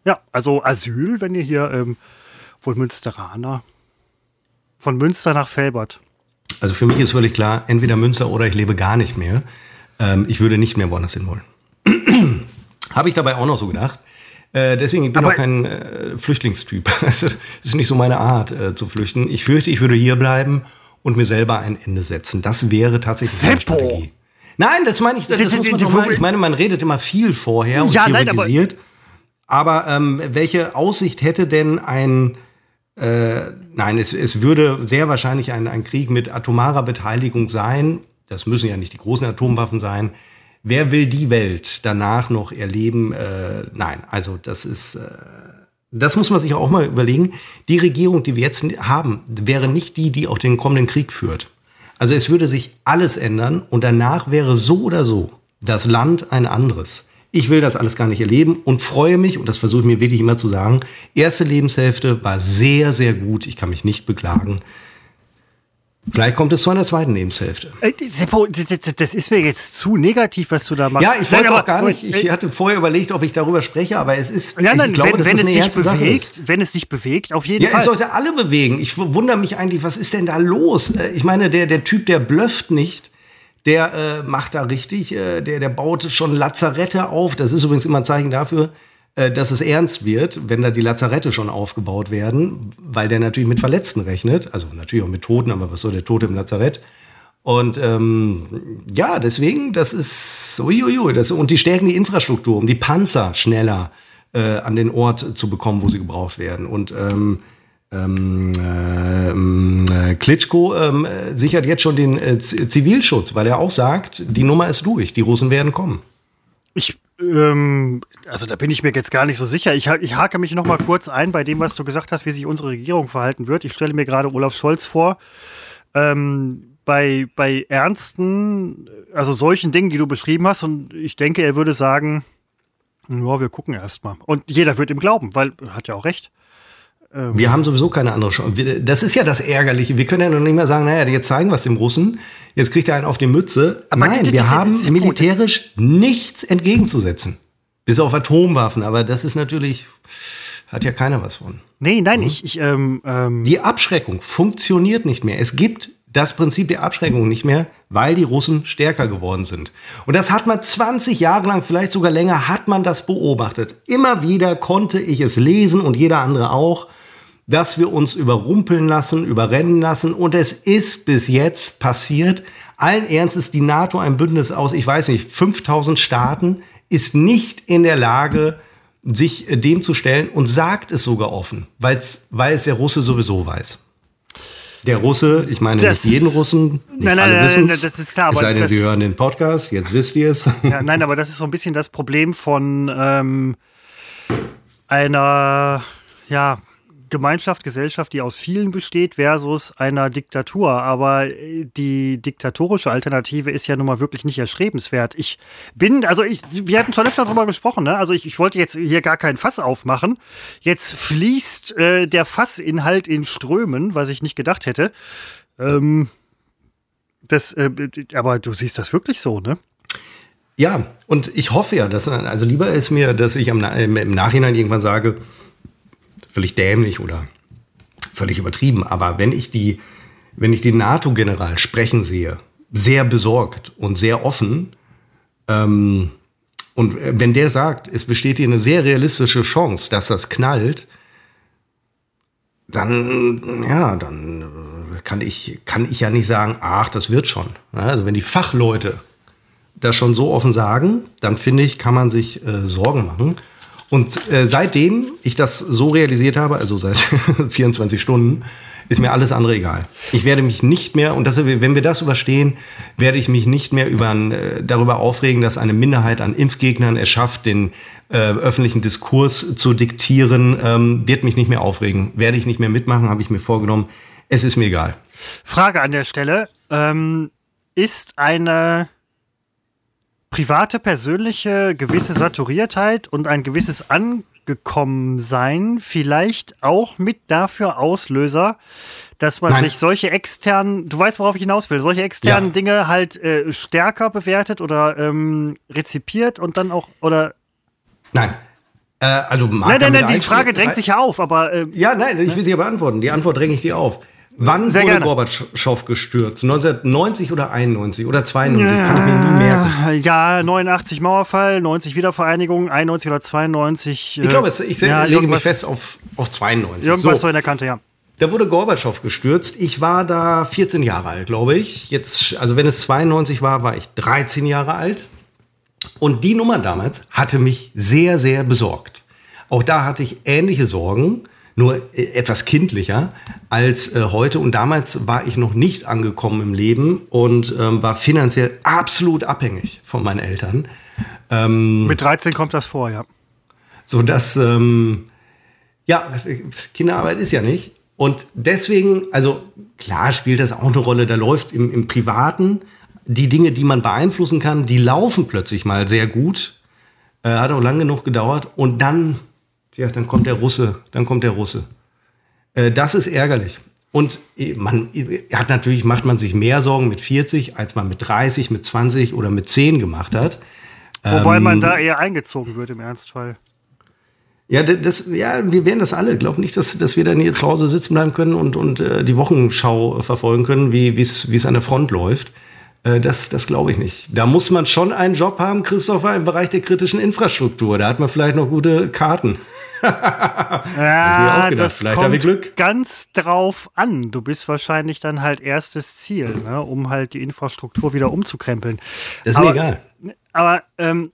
Ja, also Asyl, wenn ihr hier ähm, wohl Münsteraner. Von Münster nach Felbert. Also für mich ist völlig klar, entweder Münster oder ich lebe gar nicht mehr. Ähm, ich würde nicht mehr woanders hin wollen. Habe ich dabei auch noch so gedacht. Äh, deswegen ich bin ich auch kein äh, Flüchtlingstyp. Also, das ist nicht so meine Art äh, zu flüchten. Ich fürchte, ich würde hier bleiben und mir selber ein Ende setzen. Das wäre tatsächlich meine Seppo! Strategie. Nein, das meine ich, das die- muss man die- doch mal, ich meine, man redet immer viel vorher und Ja, nein, aber- theoretisiert. aber ähm, welche Aussicht hätte denn ein äh, nein, es, es würde sehr wahrscheinlich ein, ein Krieg mit atomarer Beteiligung sein. Das müssen ja nicht die großen Atomwaffen sein. Wer will die Welt danach noch erleben? Äh, nein, also das ist, äh, das muss man sich auch mal überlegen, die Regierung, die wir jetzt haben, wäre nicht die, die auch den kommenden Krieg führt. Also es würde sich alles ändern und danach wäre so oder so das Land ein anderes. Ich will das alles gar nicht erleben und freue mich, und das versuche ich mir wirklich immer zu sagen, erste Lebenshälfte war sehr, sehr gut. Ich kann mich nicht beklagen. Vielleicht kommt es zu einer zweiten Lebenshälfte. Äh, Seppo, das ist mir jetzt zu negativ, was du da machst. Ja, ich wollte auch gar nicht. Ich hatte vorher überlegt, ob ich darüber spreche, aber es ist. Ja, nein, ich glaube, wenn, wenn es dich bewegt, wenn es dich bewegt, auf jeden ja, Fall. Ja, es sollte alle bewegen. Ich wundere mich eigentlich, was ist denn da los? Äh, ich meine, der, der Typ, der blöfft nicht, der äh, macht da richtig, äh, der, der baut schon Lazarette auf. Das ist übrigens immer ein Zeichen dafür, äh, dass es ernst wird, wenn da die Lazarette schon aufgebaut werden, weil der natürlich mit Verletzten rechnet, also natürlich auch mit Toten, aber was soll der Tote im Lazarett? Und ähm, ja, deswegen, das ist uiuiui, das, und die stärken die Infrastruktur, um die Panzer schneller äh, an den Ort zu bekommen, wo sie gebraucht werden. Und ähm, ähm, äh, Klitschko ähm, sichert jetzt schon den äh, Zivilschutz, weil er auch sagt, die Nummer ist durch, die Russen werden kommen. Ich ähm, also da bin ich mir jetzt gar nicht so sicher. Ich, ich hake mich noch mal kurz ein bei dem, was du gesagt hast, wie sich unsere Regierung verhalten wird. Ich stelle mir gerade Olaf Scholz vor. Ähm, bei, bei ernsten, also solchen Dingen, die du beschrieben hast, und ich denke, er würde sagen, ja, wir gucken erst mal. Und jeder wird ihm glauben, weil er hat ja auch recht. Ähm, wir haben sowieso keine andere Chance. Das ist ja das Ärgerliche. Wir können ja noch nicht mehr sagen, naja, jetzt zeigen wir es dem Russen. Jetzt kriegt er einen auf die Mütze. Aber Nein, wir haben militärisch nichts entgegenzusetzen. Bis auf Atomwaffen. Aber das ist natürlich, hat ja keiner was von. Nee, nein, mhm. ich, ich ähm, ähm Die Abschreckung funktioniert nicht mehr. Es gibt das Prinzip der Abschreckung nicht mehr, weil die Russen stärker geworden sind. Und das hat man 20 Jahre lang, vielleicht sogar länger, hat man das beobachtet. Immer wieder konnte ich es lesen und jeder andere auch dass wir uns überrumpeln lassen, überrennen lassen. Und es ist bis jetzt passiert. Allen Ernstes, die NATO, ein Bündnis aus, ich weiß nicht, 5000 Staaten, ist nicht in der Lage, sich dem zu stellen und sagt es sogar offen, weil's, weil es der Russe sowieso weiß. Der Russe, ich meine das, nicht jeden Russen, nicht nein, alle wissen das ist klar. Es sei denn, das, Sie hören den Podcast, jetzt wisst ihr es. Ja, nein, aber das ist so ein bisschen das Problem von ähm, einer, ja, Gemeinschaft, Gesellschaft, die aus vielen besteht, versus einer Diktatur. Aber äh, die diktatorische Alternative ist ja nun mal wirklich nicht erstrebenswert. Ich bin, also ich, wir hatten schon öfter darüber gesprochen, ne? Also ich, ich wollte jetzt hier gar kein Fass aufmachen. Jetzt fließt äh, der Fassinhalt in Strömen, was ich nicht gedacht hätte. Ähm, das, äh, aber du siehst das wirklich so, ne? Ja, und ich hoffe ja, dass, also lieber ist mir, dass ich im Nachhinein irgendwann sage, völlig dämlich oder völlig übertrieben. Aber wenn ich die, wenn ich den NATO-General sprechen sehe, sehr besorgt und sehr offen, ähm, und wenn der sagt, es besteht hier eine sehr realistische Chance, dass das knallt, dann, ja, dann äh, kann ich, kann ich ja nicht sagen, ach, das wird schon. Also wenn die Fachleute das schon so offen sagen, dann finde ich, kann man sich äh, Sorgen machen. Und äh, seitdem ich das so realisiert habe, also seit 24 Stunden, ist mir alles andere egal. Ich werde mich nicht mehr, und das, wenn wir das überstehen, werde ich mich nicht mehr über, äh, darüber aufregen, dass eine Minderheit an Impfgegnern es schafft, den äh, öffentlichen Diskurs zu diktieren, ähm, wird mich nicht mehr aufregen. Werde ich nicht mehr mitmachen, habe ich mir vorgenommen. Es ist mir egal. Frage an der Stelle. Ähm, ist eine private, persönliche gewisse Saturiertheit und ein gewisses Angekommensein vielleicht auch mit dafür Auslöser, dass man Nein. sich solche externen, du weißt, worauf ich hinaus will, solche externen ja. Dinge halt äh, stärker bewertet oder ähm, rezipiert und dann auch, oder. Nein. Äh, also nein, nein, nein, die Frage drängt sich ja auf, aber. Äh, ja, nein, ich ne? will sie ja beantworten. Die Antwort dränge ich dir auf. Wann Sehr wurde gerne. Gorbatschow gestürzt? 1990 oder 91 oder 92? Ja, Kann ich mir nie merken. Ja, 89 Mauerfall, 90 Wiedervereinigung, 91 oder 92. Ich glaube, ich ja, lege mich fest auf, auf 92. Irgendwas so. so in der Kante, ja. Da wurde Gorbatschow gestürzt. Ich war da 14 Jahre alt, glaube ich. Jetzt, also wenn es 92 war, war ich 13 Jahre alt. Und die Nummer damals hatte mich sehr, sehr besorgt. Auch da hatte ich ähnliche Sorgen nur äh, etwas kindlicher als äh, heute. Und damals war ich noch nicht angekommen im Leben und ähm, war finanziell absolut abhängig von meinen Eltern. Ähm, Mit 13 kommt das vor, ja. So dass, ähm, Ja, Kinderarbeit ist ja nicht. Und deswegen, also klar spielt das auch eine Rolle, da läuft im, im Privaten die Dinge, die man beeinflussen kann, die laufen plötzlich mal sehr gut. Äh, hat auch lange genug gedauert. Und dann, ja, dann kommt der Russe, dann kommt der Russe. Äh, das ist ärgerlich. Und äh, man hat natürlich, macht man sich mehr Sorgen mit 40, als man mit 30, mit 20 oder mit 10 gemacht hat. Wobei ähm, man da eher eingezogen wird im Ernstfall. Ja, das, ja, wir werden das alle. Glaub nicht, dass, dass wir dann hier zu Hause sitzen bleiben können und, und äh, die Wochenschau verfolgen können, wie es an der Front läuft. Äh, das das glaube ich nicht. Da muss man schon einen Job haben, Christopher, im Bereich der kritischen Infrastruktur. Da hat man vielleicht noch gute Karten. ja, das kommt Glück. ganz drauf an. Du bist wahrscheinlich dann halt erstes Ziel, ne, um halt die Infrastruktur wieder umzukrempeln. Das ist aber, mir egal. Aber ähm,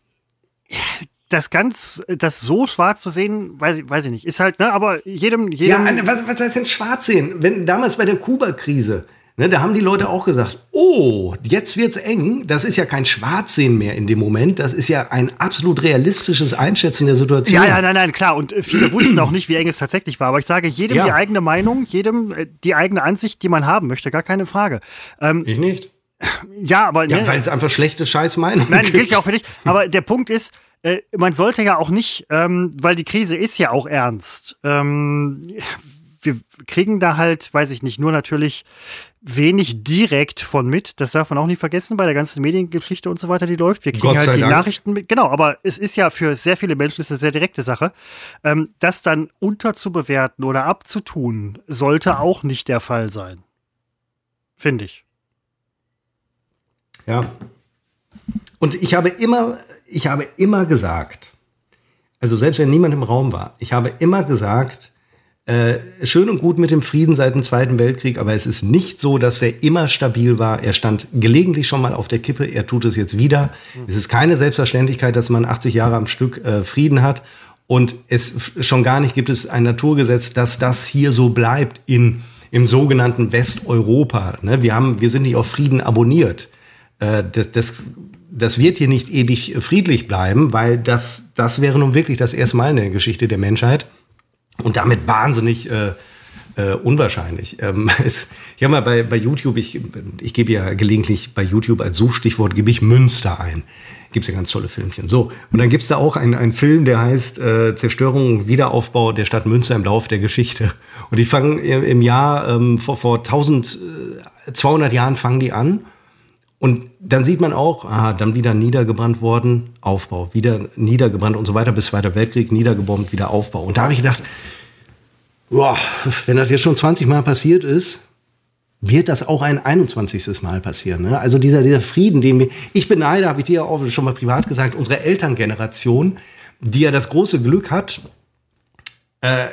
das ganz, das so schwarz zu sehen, weiß ich, weiß ich nicht. Ist halt, ne, aber jedem, jedem. Ja, was, was heißt denn schwarz sehen? Wenn damals bei der Kuba-Krise, ne, da haben die Leute auch gesagt, oh, jetzt wird's eng. Das ist ja kein Schwarzsehen mehr in dem Moment. Das ist ja ein absolut realistisches Einschätzen der Situation. Ja, ja, nein, nein, klar. Und viele wussten auch nicht, wie eng es tatsächlich war. Aber ich sage jedem ja. die eigene Meinung, jedem äh, die eigene Ansicht, die man haben möchte. Gar keine Frage. Ähm, ich nicht. Ja, aber. Ja, ne, weil es einfach schlechte Scheißmeinung Nein, gilt ja auch für dich. Aber der Punkt ist, äh, man sollte ja auch nicht, ähm, weil die Krise ist ja auch ernst. Ähm, wir kriegen da halt, weiß ich nicht, nur natürlich wenig direkt von mit. Das darf man auch nicht vergessen bei der ganzen Mediengeschichte und so weiter, die läuft. Wir kriegen halt die Dank. Nachrichten mit. Genau, aber es ist ja für sehr viele Menschen ist eine sehr direkte Sache. Ähm, das dann unterzubewerten oder abzutun, sollte auch nicht der Fall sein. Finde ich. Ja. Und ich habe immer ich habe immer gesagt, also selbst wenn niemand im Raum war, ich habe immer gesagt, äh, schön und gut mit dem Frieden seit dem Zweiten Weltkrieg, aber es ist nicht so, dass er immer stabil war. Er stand gelegentlich schon mal auf der Kippe, er tut es jetzt wieder. Mhm. Es ist keine Selbstverständlichkeit, dass man 80 Jahre am Stück äh, Frieden hat. Und es schon gar nicht gibt es ein Naturgesetz, dass das hier so bleibt in, im sogenannten Westeuropa. Ne? Wir, haben, wir sind nicht auf Frieden abonniert. Äh, das, das das wird hier nicht ewig friedlich bleiben, weil das, das wäre nun wirklich das erste Mal in der Geschichte der Menschheit und damit wahnsinnig äh, äh, unwahrscheinlich. Ähm, es, ich habe mal bei, bei YouTube, ich, ich gebe ja gelegentlich bei YouTube als Suchstichwort, gebe ich Münster ein. Gibt es ja ganz tolle Filmchen. So, und dann gibt es da auch einen, einen Film, der heißt äh, Zerstörung und Wiederaufbau der Stadt Münster im Laufe der Geschichte. Und die fangen im Jahr, ähm, vor, vor 1200 äh, Jahren fangen die an und dann sieht man auch, aha, dann wieder niedergebrannt worden, Aufbau, wieder niedergebrannt und so weiter bis Zweiter Weltkrieg, niedergebombt, wieder Aufbau. Und da habe ich gedacht, boah, wenn das jetzt schon 20 Mal passiert ist, wird das auch ein 21. Mal passieren. Ne? Also dieser, dieser Frieden, den wir, ich beneide, habe ich dir auch schon mal privat gesagt, unsere Elterngeneration, die ja das große Glück hat, äh,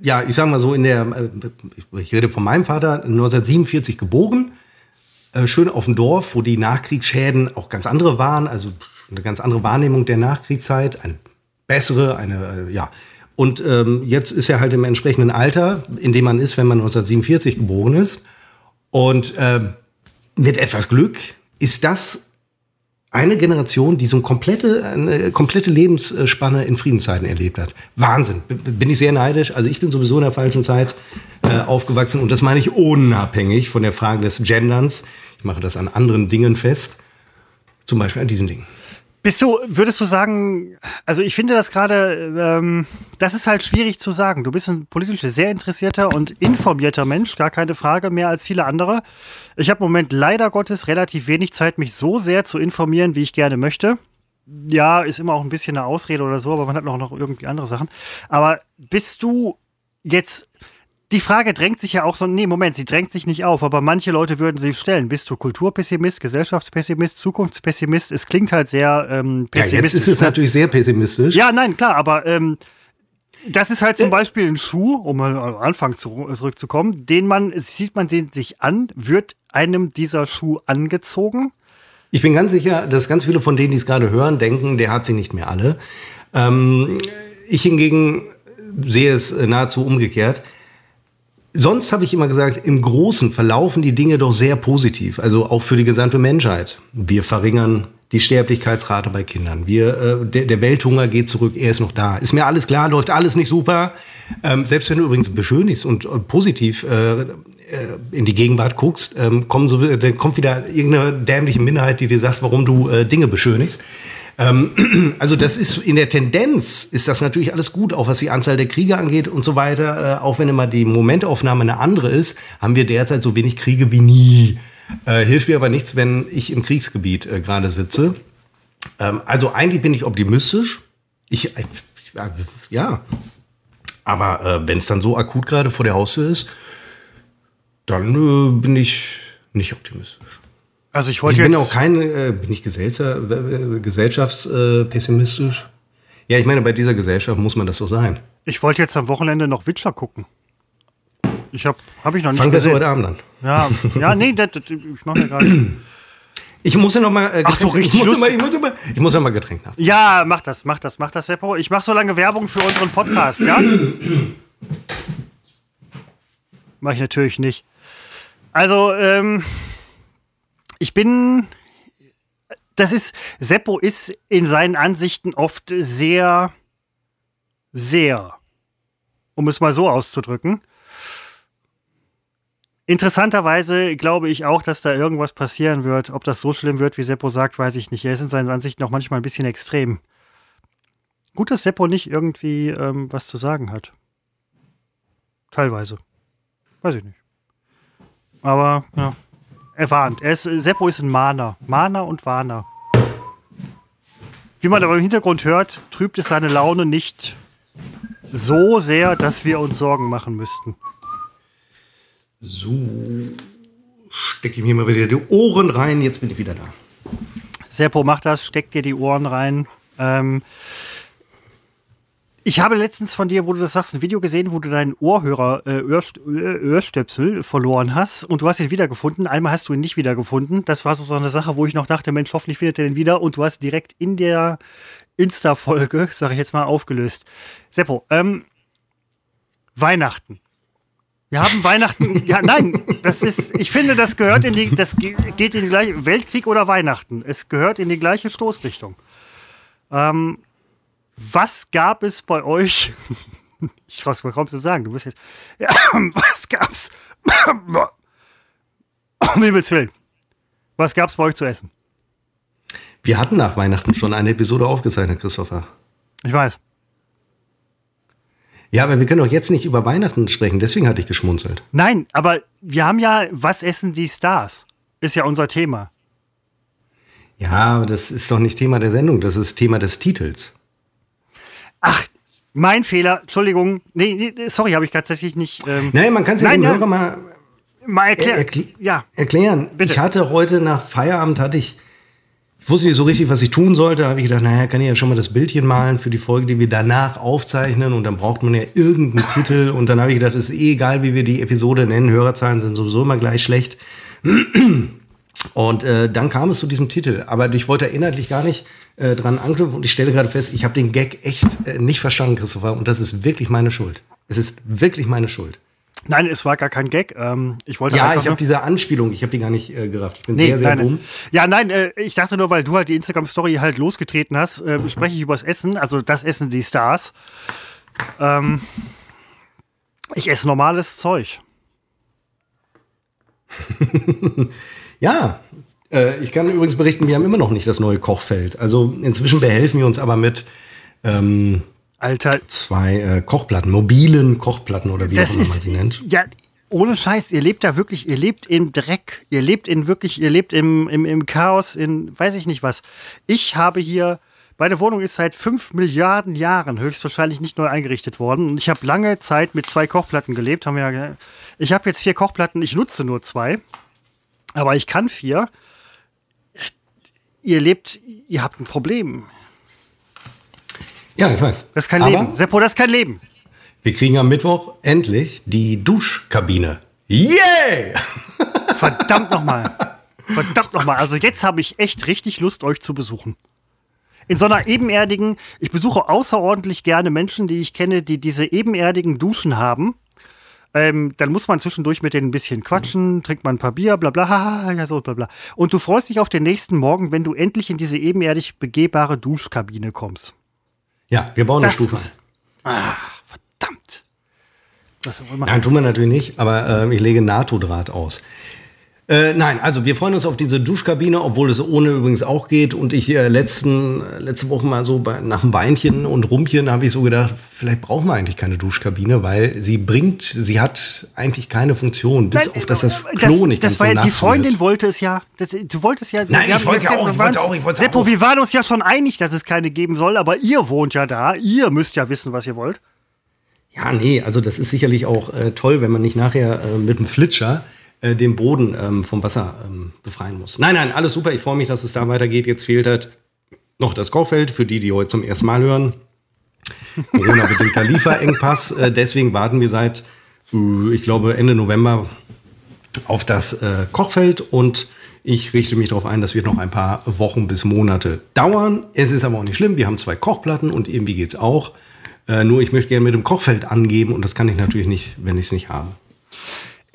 ja, ich sage mal so in der, äh, ich rede von meinem Vater, 1947 geboren, äh, schön auf dem Dorf, wo die Nachkriegsschäden auch ganz andere waren, also eine ganz andere Wahrnehmung der Nachkriegszeit, eine bessere, eine, äh, ja. Und ähm, jetzt ist er halt im entsprechenden Alter, in dem man ist, wenn man 1947 geboren ist. Und äh, mit etwas Glück ist das eine Generation, die so eine komplette, eine komplette Lebensspanne in Friedenszeiten erlebt hat. Wahnsinn. Bin ich sehr neidisch. Also ich bin sowieso in der falschen Zeit äh, aufgewachsen und das meine ich unabhängig von der Frage des Genderns. Mache das an anderen Dingen fest, zum Beispiel an diesen Dingen. Bist du, würdest du sagen, also ich finde das gerade, ähm, das ist halt schwierig zu sagen. Du bist ein politisch sehr interessierter und informierter Mensch, gar keine Frage, mehr als viele andere. Ich habe im Moment leider Gottes relativ wenig Zeit, mich so sehr zu informieren, wie ich gerne möchte. Ja, ist immer auch ein bisschen eine Ausrede oder so, aber man hat noch, noch irgendwie andere Sachen. Aber bist du jetzt, die Frage drängt sich ja auch so, nee, Moment, sie drängt sich nicht auf, aber manche Leute würden sie stellen. Bist du Kulturpessimist, Gesellschaftspessimist, Zukunftspessimist? Es klingt halt sehr ähm, pessimistisch. Ja, jetzt ist es natürlich sehr pessimistisch. Ja, nein, klar, aber ähm, das ist halt zum Beispiel ein Schuh, um am Anfang zu, zurückzukommen, den man, sieht man den sich an, wird einem dieser Schuh angezogen? Ich bin ganz sicher, dass ganz viele von denen, die es gerade hören, denken, der hat sie nicht mehr alle. Ähm, ich hingegen sehe es nahezu umgekehrt. Sonst habe ich immer gesagt, im Großen verlaufen die Dinge doch sehr positiv, also auch für die gesamte Menschheit. Wir verringern die Sterblichkeitsrate bei Kindern. Wir, äh, der, der Welthunger geht zurück, er ist noch da. Ist mir alles klar, läuft alles nicht super. Ähm, selbst wenn du übrigens beschönigst und äh, positiv äh, in die Gegenwart guckst, ähm, kommen so, dann kommt wieder irgendeine dämliche Minderheit, die dir sagt, warum du äh, Dinge beschönigst. Ähm, also das ist in der Tendenz ist das natürlich alles gut, auch was die Anzahl der Kriege angeht und so weiter. Äh, auch wenn immer die Momentaufnahme eine andere ist, haben wir derzeit so wenig Kriege wie nie. Äh, hilft mir aber nichts, wenn ich im Kriegsgebiet äh, gerade sitze. Ähm, also eigentlich bin ich optimistisch. Ich, ich ja, aber äh, wenn es dann so akut gerade vor der Haustür ist, dann äh, bin ich nicht optimistisch. Also ich wollte Ich bin auch kein, äh, bin ich Gesellschaft, gesellschaftspessimistisch. Ja, ich meine, bei dieser Gesellschaft muss man das so sein. Ich wollte jetzt am Wochenende noch Witcher gucken. Ich habe hab ich noch nicht Fang besser heute Abend an. Ja, ja nee, das, das, ich mache mir gerade. Ich muss ja noch mal. Äh, Ach so, richtig Ich muss, mal, ich, muss mal, ich muss noch mal Getränk nach. Ja, mach das, mach das, mach das, Seppo. Ich mache so lange Werbung für unseren Podcast, ja? Mach ich natürlich nicht. Also, ähm, ich bin. Das ist. Seppo ist in seinen Ansichten oft sehr. Sehr. Um es mal so auszudrücken. Interessanterweise glaube ich auch, dass da irgendwas passieren wird. Ob das so schlimm wird, wie Seppo sagt, weiß ich nicht. Er ist in seinen Ansichten auch manchmal ein bisschen extrem. Gut, dass Seppo nicht irgendwie ähm, was zu sagen hat. Teilweise. Weiß ich nicht. Aber, ja. Er warnt. Er ist, Seppo ist ein Mahner. Mahner und Warner. Wie man aber im Hintergrund hört, trübt es seine Laune nicht so sehr, dass wir uns Sorgen machen müssten. So stecke ich mir mal wieder die Ohren rein. Jetzt bin ich wieder da. Seppo, mach das, steck dir die Ohren rein. Ähm, ich habe letztens von dir, wo du das sagst, ein Video gesehen, wo du deinen Ohrhörer, äh, Ohrst Ohr- Ohrstöpsel verloren hast und du hast ihn wiedergefunden. Einmal hast du ihn nicht wiedergefunden. Das war so so eine Sache, wo ich noch dachte, Mensch, hoffentlich findet er den wieder und du hast direkt in der Insta-Folge, sage ich jetzt mal, aufgelöst. Seppo, ähm, Weihnachten. Wir haben Weihnachten. Ja, nein, das ist. Ich finde, das gehört in die. Das ge- geht in die gleiche. Weltkrieg oder Weihnachten. Es gehört in die gleiche Stoßrichtung. Ähm, was gab es bei euch? Ich traue es kaum zu sagen. Du bist jetzt. Ja, was gab's? Um Himmels Willen. Was gab's bei euch zu essen? Wir hatten nach Weihnachten schon eine Episode aufgezeichnet, Christopher. Ich weiß. Ja, aber wir können doch jetzt nicht über Weihnachten sprechen. Deswegen hatte ich geschmunzelt. Nein, aber wir haben ja. Was essen die Stars? Ist ja unser Thema. Ja, aber das ist doch nicht Thema der Sendung. Das ist Thema des Titels. Ach, mein Fehler. Entschuldigung. Nee, nee sorry, habe ich tatsächlich nicht. Ähm, Nein, man kann es ja dem. Hörer mal mal erklären. erkl- ja. erklären. Bitte. Ich hatte heute nach Feierabend hatte ich, ich wusste nicht so richtig, was ich tun sollte. Habe ich gedacht, naja, kann ich ja schon mal das Bildchen malen für die Folge, die wir danach aufzeichnen. Und dann braucht man ja irgendeinen Titel. Und dann habe ich gedacht, ist eh egal, wie wir die Episode nennen. Hörerzahlen sind sowieso immer gleich schlecht. Und äh, dann kam es zu diesem Titel. Aber ich wollte inhaltlich gar nicht äh, dran anknüpfen. Und ich stelle gerade fest, ich habe den Gag echt äh, nicht verstanden, Christopher. Und das ist wirklich meine Schuld. Es ist wirklich meine Schuld. Nein, es war gar kein Gag. Ähm, ich wollte Ja, ich habe diese Anspielung, ich habe die gar nicht äh, gerafft. Ich bin Nee, sehr, sehr nein, dumm. Ja, nein, äh, ich dachte nur, weil du halt die Instagram-Story halt losgetreten hast, äh, spreche ich übers Essen, also das Essen die Stars. Ähm, ich esse normales Zeug. Ja, äh, ich kann übrigens berichten, wir haben immer noch nicht das neue Kochfeld. Also inzwischen behelfen wir uns aber mit ähm, Alter, zwei äh, Kochplatten, mobilen Kochplatten oder wie das auch immer man sie nennt. ja, ohne Scheiß, ihr lebt da wirklich, ihr lebt im Dreck, ihr lebt in wirklich, ihr lebt im, im, im Chaos, in weiß ich nicht was. Ich habe hier, meine Wohnung ist seit fünf Milliarden Jahren höchstwahrscheinlich nicht neu eingerichtet worden. Ich habe lange Zeit mit zwei Kochplatten gelebt. Haben wir ja, ich habe jetzt vier Kochplatten, ich nutze nur zwei, aber ich kann vier. Ihr lebt, ihr habt ein Problem. Ja, ich weiß. Das ist kein aber Leben. Seppo, das ist kein Leben. Wir kriegen am Mittwoch endlich die Duschkabine. Yay! Verdammt nochmal. Verdammt nochmal. Also jetzt habe ich echt richtig Lust, euch zu besuchen. In so einer ebenerdigen, ich besuche außerordentlich gerne Menschen, die ich kenne, die diese ebenerdigen Duschen haben. Ähm, dann muss man zwischendurch mit denen ein bisschen quatschen, trinkt man ein paar Bier, bla bla, ja so, bla bla. Und du freust dich auf den nächsten Morgen, wenn du endlich in diese ebenerdig begehbare Duschkabine kommst. Ja, wir bauen Das eine Stufe ist-. Ah, verdammt. Was. Nein, tun wir natürlich nicht, aber äh, ich lege NATO-Draht aus. Äh, nein, also wir freuen uns auf diese Duschkabine, obwohl es ohne übrigens auch geht. Und ich äh, letzten, äh, letzte Woche mal so bei, nach einem Weinchen und Rumpchen habe ich so gedacht, vielleicht brauchen wir eigentlich keine Duschkabine, weil sie bringt, sie hat eigentlich keine Funktion, bis Nein, auf dass das das, Klo nicht das ganz war so ja, nass Die Freundin wird. wollte es ja. Das, du wolltest ja. Nein, ich wollte ja auch, ich wollte auch, ich wollte Seppo, auch. wir waren uns ja schon einig, dass es keine geben soll, aber ihr wohnt ja da. Ihr müsst ja wissen, was ihr wollt. Ja, nee, also das ist sicherlich auch äh, toll, wenn man nicht nachher äh, mit dem Flitscher äh, den Boden ähm, vom Wasser ähm, befreien muss. Nein, nein, alles super. Ich freue mich, dass es da weitergeht. Jetzt fehlt halt noch das Kochfeld für die, die heute zum ersten Mal hören. Corona-bedingter Lieferengpass. Äh, deswegen warten wir seit, äh, ich glaube, Ende November auf das äh, Kochfeld und ich richte mich darauf ein, das wird noch ein paar Wochen bis Monate dauern. Es ist aber auch nicht schlimm. Wir haben zwei Kochplatten und irgendwie geht's auch. Äh, nur ich möchte gerne mit dem Kochfeld angeben und das kann ich natürlich nicht, wenn ich es nicht habe.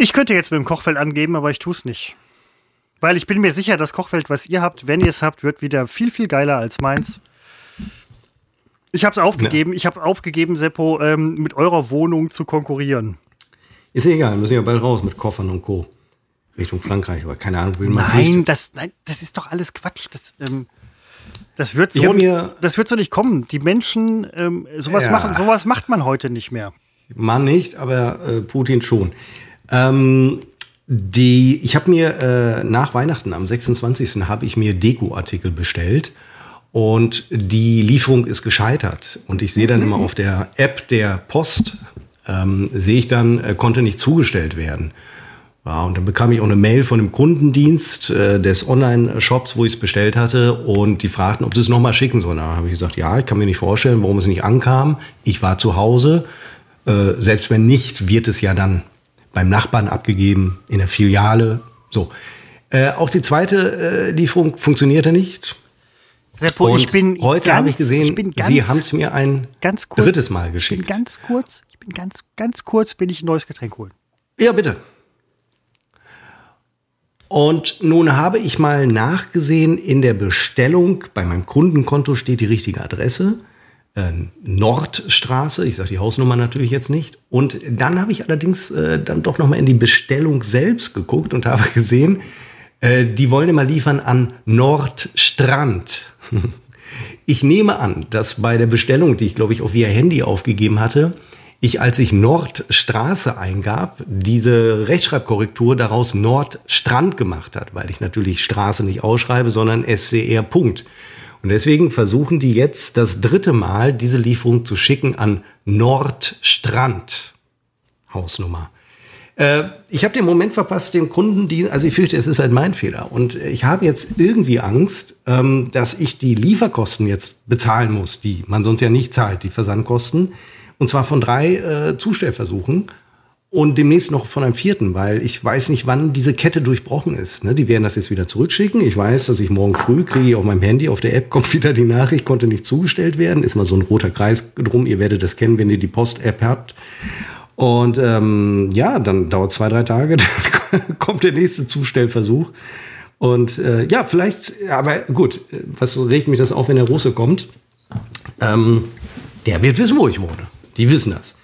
Ich könnte jetzt mit dem Kochfeld angeben, aber ich tue es nicht. Weil ich bin mir sicher, das Kochfeld, was ihr habt, wenn ihr es habt, wird wieder viel, viel geiler als meins. Ich habe es aufgegeben. Ich habe aufgegeben, Seppo, ähm, mit eurer Wohnung zu konkurrieren. Ist ja egal, müssen ja bald raus mit Koffern und Co. Richtung Frankreich, aber keine Ahnung, will man Nein, das, nein, das ist doch alles Quatsch. Das, ähm, das, wird, so, das wird so nicht kommen. Die Menschen, ähm, sowas, Ja. machen, sowas macht man heute nicht mehr. Man nicht, aber äh, Putin schon. Ähm, die, ich habe mir äh, nach Weihnachten am 26. habe ich mir Deko-Artikel bestellt und die Lieferung ist gescheitert. Und ich sehe dann immer auf der App der Post, ähm, sehe ich dann, äh, konnte nicht zugestellt werden. Ja, und dann bekam ich auch eine Mail von dem Kundendienst äh, des Online-Shops, wo ich es bestellt hatte, und die fragten, ob sie es nochmal schicken sollen. Da habe ich gesagt, ja, ich kann mir nicht vorstellen, warum es nicht ankam. Ich war zu Hause. Äh, selbst wenn nicht, wird es ja dann beim Nachbarn abgegeben, in der Filiale. So. Äh, auch die zweite äh, Lieferung funktionierte nicht. Seppo, Und ich bin heute habe ich gesehen, ich ganz, Sie haben es mir ein ganz kurz, drittes Mal Ich bin geschickt. ganz kurz, ich bin ganz, ganz kurz, bin ich ein neues Getränk holen. Ja, bitte. Und nun habe ich mal nachgesehen, in der Bestellung, bei meinem Kundenkonto steht die richtige Adresse. Äh, Nordstraße, ich sage die Hausnummer natürlich jetzt nicht. Und dann habe ich allerdings äh, dann doch nochmal in die Bestellung selbst geguckt und habe gesehen, äh, die wollen immer liefern an Nordstrand. Ich nehme an, dass bei der Bestellung, die ich glaube ich auch via Handy aufgegeben hatte, ich, als ich Nordstraße eingab, diese Rechtschreibkorrektur daraus Nordstrand gemacht hat, weil ich natürlich Straße nicht ausschreibe, sondern SCR Punkt. Und deswegen versuchen die jetzt das dritte Mal diese Lieferung zu schicken an Nordstrand. Hausnummer. Äh, ich habe den Moment verpasst, den Kunden, die, also ich fürchte, es ist halt mein Fehler. Und ich habe jetzt irgendwie Angst, ähm, dass ich die Lieferkosten jetzt bezahlen muss, die man sonst ja nicht zahlt, die Versandkosten. Und zwar von drei äh, Zustellversuchen und demnächst noch von einem vierten, weil ich weiß nicht, wann diese Kette durchbrochen ist. Ne? Die werden das jetzt wieder zurückschicken. Ich weiß, dass ich morgen früh kriege auf meinem Handy, auf der App kommt wieder die Nachricht, konnte nicht zugestellt werden. Ist mal so ein roter Kreis drum. Ihr werdet das kennen, wenn ihr die Post-App habt. Und ähm, ja, dann dauert zwei, drei Tage, dann kommt der nächste Zustellversuch. Und äh, ja, vielleicht, aber gut, was regt mich das auf, wenn der Russe kommt? Ähm, der wird wissen, wo ich wohne. Die wissen das.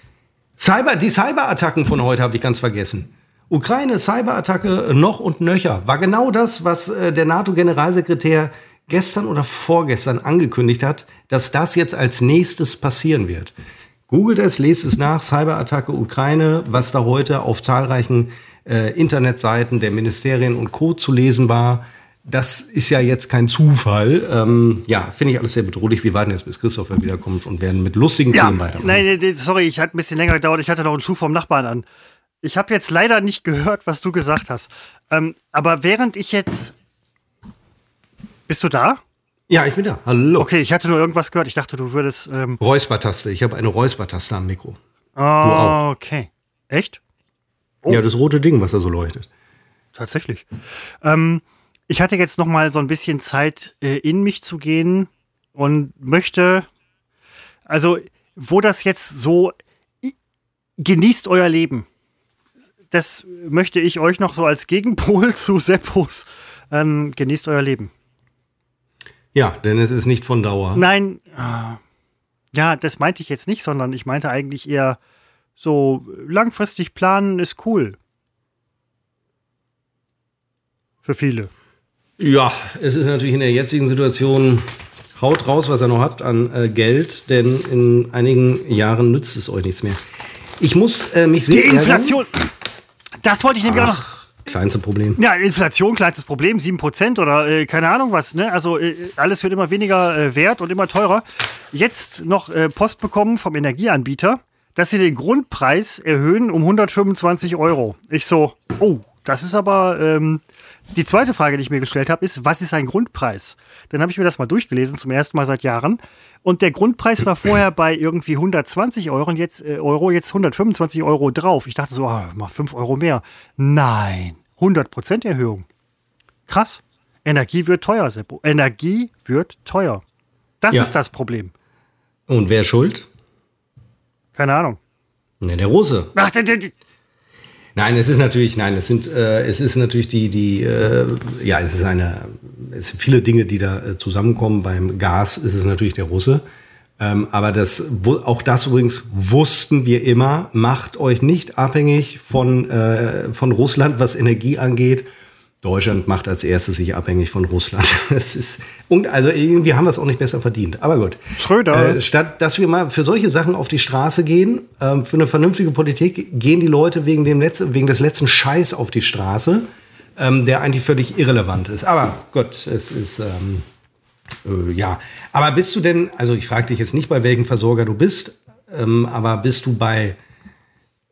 Cyber, die Cyberattacken von heute habe ich ganz vergessen. Ukraine, Cyberattacke noch und nöcher. War genau das, was äh, der NATO-Generalsekretär gestern oder vorgestern angekündigt hat, dass das jetzt als nächstes passieren wird. Googelt es, lest es nach, Cyberattacke Ukraine, was da heute auf zahlreichen äh, Internetseiten der Ministerien und Co. zu lesen war. Das ist ja jetzt kein Zufall. Ähm, ja, finde ich alles sehr bedrohlich. Wir warten jetzt, bis Christopher wiederkommt und werden mit lustigen Ja, Themen weitermachen. nein, nein, nein, sorry, ich hatte ein bisschen länger gedauert. Ich hatte noch einen Schuh vom Nachbarn an. Ich habe jetzt leider nicht gehört, was du gesagt hast. Ähm, aber während ich jetzt. Bist du da? Ja, ich bin da. Hallo. Okay, ich hatte nur irgendwas gehört. Ich dachte, du würdest. Ähm, Räuspertaste. Ich habe eine Räuspertaste am Mikro. oh, auch. okay. Echt? Ja, das rote Ding, was da so leuchtet. Tatsächlich. Ähm, ich hatte jetzt noch mal so ein bisschen Zeit, äh, in mich zu gehen und möchte, also, wo das jetzt so, genießt euer Leben. das möchte ich euch noch so als Gegenpol zu Seppos. Ähm, genießt euer Leben. Ja, denn es ist nicht von Dauer. Nein, äh, ja, das meinte ich jetzt nicht, sondern ich meinte eigentlich eher so langfristig planen ist cool. Für viele. Ja, es ist natürlich in der jetzigen Situation, haut raus, was ihr noch habt an äh, Geld, denn in einigen Jahren nützt es euch nichts mehr. Ich muss äh, mich sehr. Die Inflation. Das wollte ich nämlich auch noch. Kleinste Problem. Ja, Inflation, kleinstes Problem, 7% oder äh, keine Ahnung was. Ne? Also äh, alles wird immer weniger äh, wert und immer teurer. Jetzt noch äh, Post bekommen vom Energieanbieter, dass sie den Grundpreis erhöhen um 125 Euro. Ich so, oh, das ist aber ähm, die zweite Frage, die ich mir gestellt habe, ist, was ist ein Grundpreis? Dann habe ich mir das mal durchgelesen, zum ersten Mal seit Jahren. Und der Grundpreis war vorher bei irgendwie 120 Euro und jetzt, äh, Euro, jetzt 125 Euro drauf. Ich dachte so, oh, mal 5 Euro mehr. Nein, 100% Erhöhung. Krass. Energie wird teuer, Seppo. Energie wird teuer. Das ja. ist das Problem. Und wer schuld? Keine Ahnung. Ne, der Russe. Ach, der, der, Nein, es ist natürlich, nein, es sind, äh, es ist natürlich die, die, äh, ja, es ist eine, es sind viele Dinge, die da äh, zusammenkommen. Beim Gas ist es natürlich der Russe. Ähm, aber das, auch das übrigens wussten wir immer, macht euch nicht abhängig von, äh, von Russland, was Energie angeht Deutschland macht als erstes sich abhängig von Russland. Das ist, und also irgendwie haben wir es auch nicht besser verdient. Aber gut. Schröder. Äh, statt dass wir mal für solche Sachen auf die Straße gehen, äh, für eine vernünftige Politik, gehen die Leute wegen, dem letzten, wegen des letzten Scheiß auf die Straße, ähm, der eigentlich völlig irrelevant ist. Aber Gott, es ist. Ähm, äh, ja, aber bist du denn, also ich frage dich jetzt nicht, bei welchem Versorger du bist, ähm, aber bist du bei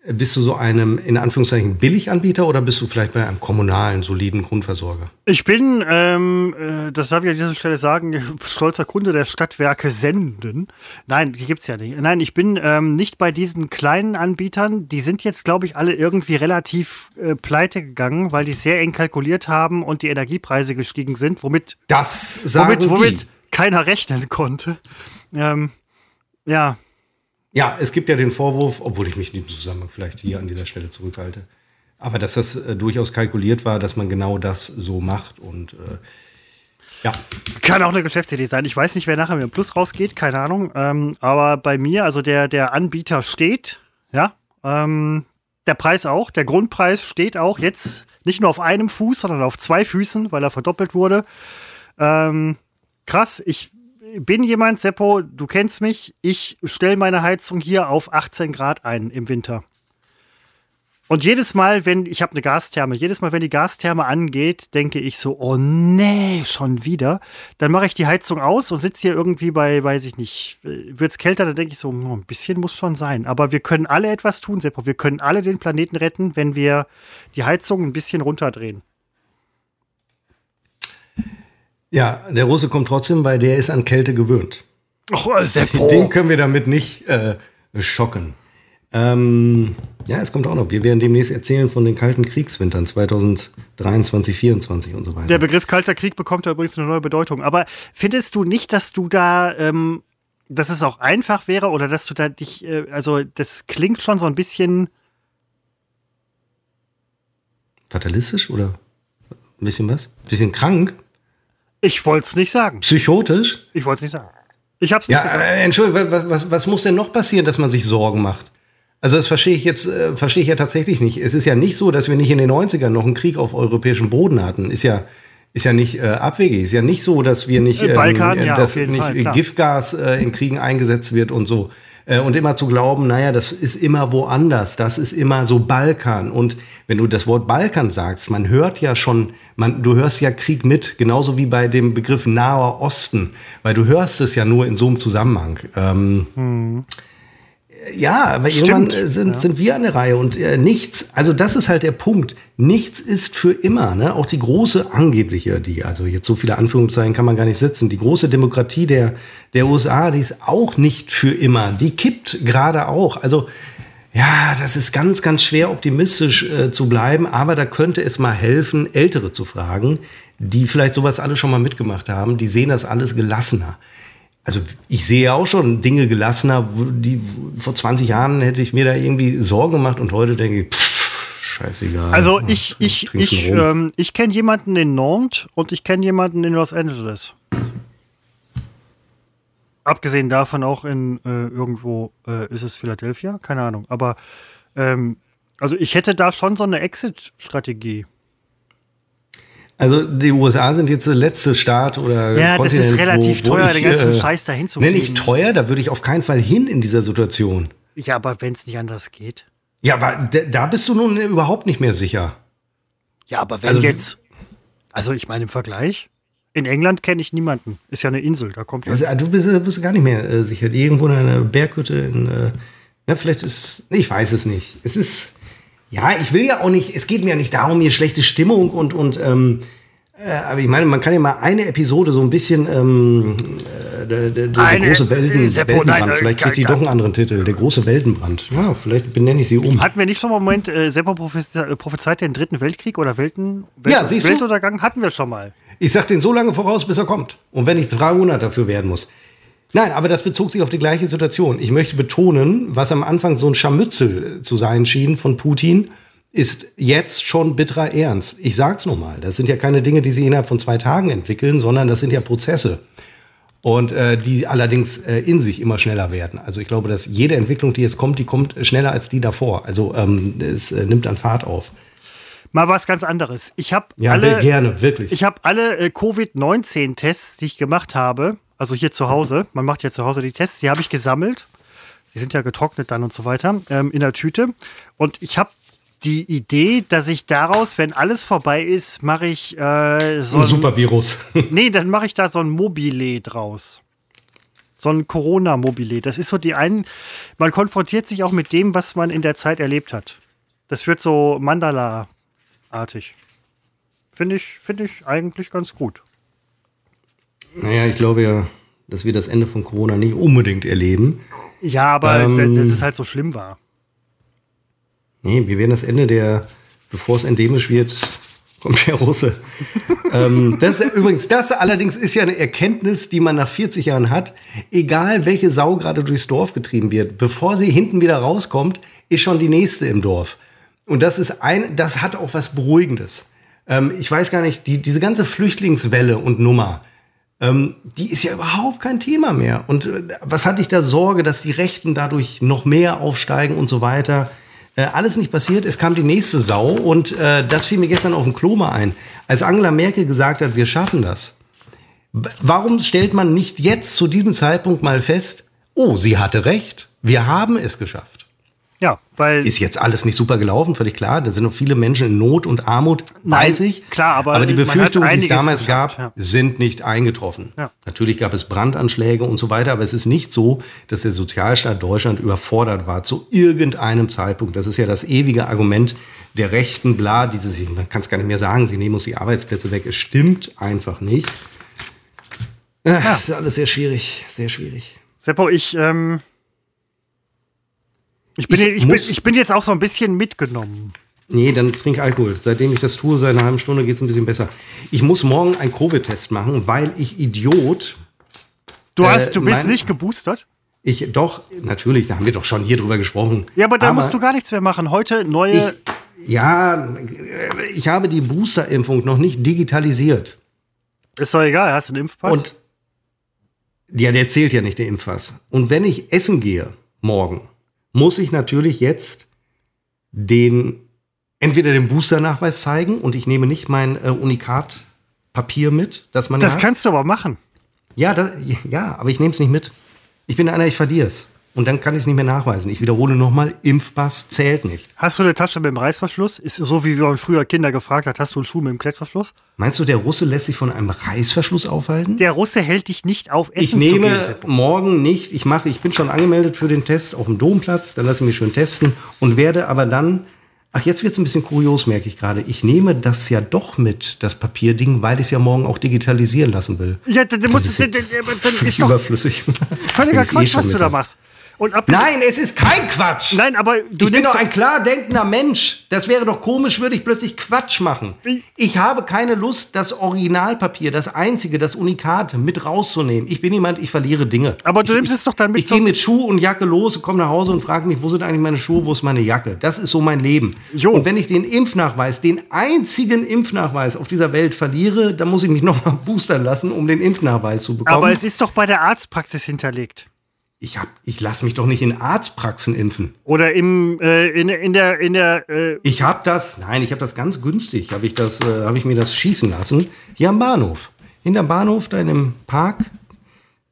bist du so einem, in Anführungszeichen, Billiganbieter oder bist du vielleicht bei einem kommunalen, soliden Grundversorger? Ich bin, ähm, äh, das darf ich an dieser Stelle sagen, stolzer Kunde der Stadtwerke Senden. Nein, die gibt es ja nicht. Nein, ich bin ähm, nicht bei diesen kleinen Anbietern. Die sind jetzt, glaube ich, alle irgendwie relativ äh, pleite gegangen, weil die sehr eng kalkuliert haben und die Energiepreise gestiegen sind, womit, das sagen womit, womit keiner rechnen konnte. Ähm, ja, ja, es gibt ja den Vorwurf, obwohl ich mich in dem Zusammenhang vielleicht hier an dieser Stelle zurückhalte, aber dass das äh, durchaus kalkuliert war, dass man genau das so macht und äh, ja. Kann auch eine Geschäftsidee sein. Ich weiß nicht, wer nachher mit dem Plus rausgeht, keine Ahnung. Ähm, aber bei mir, also der, der Anbieter steht, ja, ähm, der Preis auch, der Grundpreis steht auch jetzt nicht nur auf einem Fuß, sondern auf zwei Füßen, weil er verdoppelt wurde. Ähm, krass, ich bin jemand, Seppo, du kennst mich, ich stelle meine Heizung hier auf 18 Grad ein im Winter. Und jedes Mal, wenn, ich habe eine Gastherme, jedes Mal, wenn die Gastherme angeht, denke ich so, oh nee, schon wieder. Dann mache ich die Heizung aus und sitze hier irgendwie bei, weiß ich nicht, wird es kälter, dann denke ich so, oh, ein bisschen muss schon sein. Aber wir können alle etwas tun, Seppo. Wir können alle den Planeten retten, wenn wir die Heizung ein bisschen runterdrehen. Ja, der Russe kommt trotzdem, weil der ist an Kälte gewöhnt. Oh, Seppo. Den können wir damit nicht äh, schocken. Ähm, ja, es kommt auch noch. Wir werden demnächst erzählen von den kalten Kriegswintern 2023, 2024 und so weiter. Der Begriff kalter Krieg bekommt da übrigens eine neue Bedeutung. Aber findest du nicht, dass du da, ähm, dass es auch einfach wäre oder dass du da dich, äh, also das klingt schon so ein bisschen fatalistisch oder ein bisschen was? Ein bisschen krank? Ich wollte es nicht sagen. Psychotisch? Ich wollte es nicht sagen. Ich hab's nicht ja, gesagt. Äh, Entschuldigung, was, was, was, muss denn noch passieren, dass man sich Sorgen macht? Also das verstehe ich jetzt, äh, verstehe ich ja tatsächlich nicht. Es ist ja nicht so, dass wir nicht in den 90ern noch einen Krieg auf europäischem Boden hatten. Ist ja, ist ja nicht äh, abwegig. Ist ja nicht so, dass wir nicht, ähm, Balkan, ja, dass nicht Fall, Giftgas äh, in Kriegen eingesetzt wird und so. Äh, und immer zu glauben, naja, das ist immer woanders, das ist immer so Balkan. Und wenn du das Wort Balkan sagst, man hört ja schon, man, du hörst ja Krieg mit, genauso wie bei dem Begriff Naher Osten, weil du hörst es ja nur in so einem Zusammenhang. Ähm, hm. Ja, aber Stimmt. irgendwann sind, ja. sind wir an der Reihe und äh, nichts, also das ist halt der Punkt. Nichts ist für immer. Ne? Auch die große angebliche, die, also jetzt so viele Anführungszeichen kann man gar nicht setzen, die große Demokratie der, der USA, die ist auch nicht für immer. Die kippt gerade auch. Also ja, das ist ganz, ganz schwer optimistisch äh, zu bleiben, aber da könnte es mal helfen, Ältere zu fragen, die vielleicht sowas alle schon mal mitgemacht haben. Die sehen das alles gelassener also ich sehe auch schon Dinge gelassener, die vor 20 Jahren hätte ich mir da irgendwie Sorgen gemacht und heute denke ich, pff, scheißegal. Also ich, ich, ich, ähm, ich kenne jemanden in Nantes und ich kenne jemanden in Los Angeles. Abgesehen davon auch in äh, irgendwo, äh, ist es Philadelphia? Keine Ahnung. Aber ähm, also ich hätte da schon so eine Exit-Strategie. Also die USA sind jetzt der letzte Staat oder Ja, das ist relativ wo, wo teuer, ich, den ganzen äh, Scheiß dahin zu Nenne ich teuer, da würde ich auf keinen Fall hin in dieser Situation. Ja, aber wenn es nicht anders geht. Ja, aber da bist du nun überhaupt nicht mehr sicher. Ja, aber wenn also, jetzt, also ich meine im Vergleich, in England kenne ich niemanden. Ist ja eine Insel, da kommt ja. Also, du bist, bist gar nicht mehr äh, sicher. Irgendwo in einer Berghütte in, äh, na, vielleicht ist, ich weiß es nicht. Es ist, ja, ich will ja auch nicht, es geht mir ja nicht darum, hier schlechte Stimmung und, und ähm, äh, aber ich meine, man kann ja mal eine Episode so ein bisschen ähm, äh, der, der, eine, große Welten, Seppo, Weltenbrand, nein, vielleicht kriegt die doch einen anderen Titel, der große Weltenbrand. Ja, vielleicht benenne ich sie um. Hatten wir nicht schon mal einen Moment, äh, Seppo äh, prophezeit den dritten Weltkrieg oder Welten, Welt, ja, siehst Weltuntergang? Hatten wir schon mal. Ich sag den so lange voraus, bis er kommt. Und wenn ich 300 dafür werden muss. Nein, aber das bezog sich auf die gleiche Situation. Ich möchte betonen, was am Anfang so ein Scharmützel zu sein schien von Putin, ist jetzt schon bitterer Ernst. Ich sag's nochmal, das sind ja keine Dinge, die sie innerhalb von zwei Tagen entwickeln, sondern das sind ja Prozesse. Und äh, die allerdings äh, in sich immer schneller werden. Also ich glaube, dass jede Entwicklung, die jetzt kommt, die kommt schneller als die davor. Also ähm, es äh, nimmt an Fahrt auf. Mal was ganz anderes. Ich habe ja, alle, gerne, wirklich. Ich habe alle äh, Covid-19-Tests, die ich gemacht habe, also hier zu Hause, man macht ja zu Hause die Tests, die habe ich gesammelt. Die sind ja getrocknet dann und so weiter, ähm, in der Tüte. Und ich habe die Idee, dass ich daraus, wenn alles vorbei ist, mache ich äh, so ein Supervirus. nee, dann mache ich da so ein Mobile draus. So ein Corona-Mobile. Das ist so die einen. Man konfrontiert sich auch mit dem, was man in der Zeit erlebt hat. Das wird so Mandala-artig. Finde ich, find ich eigentlich ganz gut. Naja, ich glaube ja, dass wir das Ende von Corona nicht unbedingt erleben. Ja, aber ähm, dass es halt so schlimm war. Nee, wir werden das Ende der, bevor es endemisch wird, kommt der Russe. ähm, das übrigens, das allerdings ist ja eine Erkenntnis, die man nach 40 Jahren hat. Egal welche Sau gerade durchs Dorf getrieben wird, bevor sie hinten wieder rauskommt, ist schon die nächste im Dorf. Und das ist ein, das hat auch was Beruhigendes. Ähm, ich weiß gar nicht, die, diese ganze Flüchtlingswelle und Nummer, ähm, die ist ja überhaupt kein Thema mehr. Und äh, was hatte ich da Sorge, dass die Rechten dadurch noch mehr aufsteigen und so weiter? Äh, alles nicht passiert. Es kam die nächste Sau und äh, das fiel mir gestern auf dem Klo mal ein. Als Angela Merkel gesagt hat, wir schaffen das. Warum stellt man nicht jetzt zu diesem Zeitpunkt mal fest, oh, sie hatte recht, wir haben es geschafft? Ja, weil. Ist jetzt alles nicht super gelaufen, völlig klar. Da sind noch viele Menschen in Not und Armut, Nein, weiß ich. Klar, aber. Aber die Befürchtungen, die es damals gab, ja. sind nicht eingetroffen. Ja. Natürlich gab es Brandanschläge und so weiter, aber es ist nicht so, dass der Sozialstaat Deutschland überfordert war zu irgendeinem Zeitpunkt. Das ist ja das ewige Argument der Rechten, bla, dieses, man kann es gar nicht mehr sagen, sie nehmen uns die Arbeitsplätze weg. Es stimmt einfach nicht. Ja. Das ist alles sehr schwierig, sehr schwierig. Seppo, ich, ähm, ich bin, ich, ich, bin, ich bin jetzt auch so ein bisschen mitgenommen. Nee, dann trink Alkohol. Seitdem ich das tue, seit einer halben Stunde geht es ein bisschen besser. Ich muss morgen einen Covid-Test machen, weil ich Idiot. Du hast, äh, du bist mein, nicht geboostert? Ich doch, natürlich, da haben wir doch schon hier drüber gesprochen. Ja, aber da aber musst du gar nichts mehr machen. Heute neue. Ich, ja, ich habe die Booster-Impfung noch nicht digitalisiert. Ist doch egal, hast du einen Impfpass? Und ja, der zählt ja nicht, der Impfpass. Und wenn ich essen gehe morgen, muss ich natürlich jetzt den entweder den Booster-Nachweis zeigen und ich nehme nicht mein äh, Unikat-Papier mit, dass man. Das hat. kannst du aber machen. Ja, das, ja, aber ich nehme es nicht mit. Ich bin einer, ich verliere es. Und dann kann ich es nicht mehr nachweisen. Ich wiederhole nochmal, Impfpass zählt nicht. Hast du eine Tasche mit dem Reißverschluss? Ist so, wie man früher Kinder gefragt hat, hast du einen Schuh mit dem Klettverschluss? Meinst du, der Russe lässt sich von einem Reißverschluss aufhalten? Der Russe hält dich nicht auf, Essen Ich nehme gehen, morgen nicht, ich mache, ich bin schon angemeldet für den Test auf dem Domplatz, dann lasse ich mich schön testen und werde aber dann Ach, jetzt wird es ein bisschen kurios, merke ich gerade. Ich nehme das ja doch mit, das Papierding, weil ich es ja morgen auch digitalisieren lassen will. Ja, dann, dann, musst, dann, dann, dann ist doch überflüssig. Völliger Quatsch, eh was du da machst. Und Nein, es ist kein Quatsch. Nein, aber du ich bin doch ein klar denkender Mensch. Das wäre doch komisch, würde ich plötzlich Quatsch machen. Ich habe keine Lust, das Originalpapier, das einzige, das Unikat mit rauszunehmen. Ich bin jemand, ich verliere Dinge. Aber du ich, nimmst ich, es doch dann mit Ich gehe mit Schuh und Jacke los, komme nach Hause und frage mich, wo sind eigentlich meine Schuhe, wo ist meine Jacke? Das ist so mein Leben. Jo. Und wenn ich den Impfnachweis, den einzigen Impfnachweis auf dieser Welt verliere, dann muss ich mich nochmal boostern lassen, um den Impfnachweis zu bekommen. aber es ist doch bei der Arztpraxis hinterlegt. Ich hab, ich lasse mich doch nicht in Arztpraxen impfen. Oder im, äh, in, in der, in der, äh, Ich habe das, nein, ich habe das ganz günstig, habe ich, das, äh, hab ich mir das schießen lassen. Hier am Bahnhof. Hinterm Bahnhof, da in dem Park,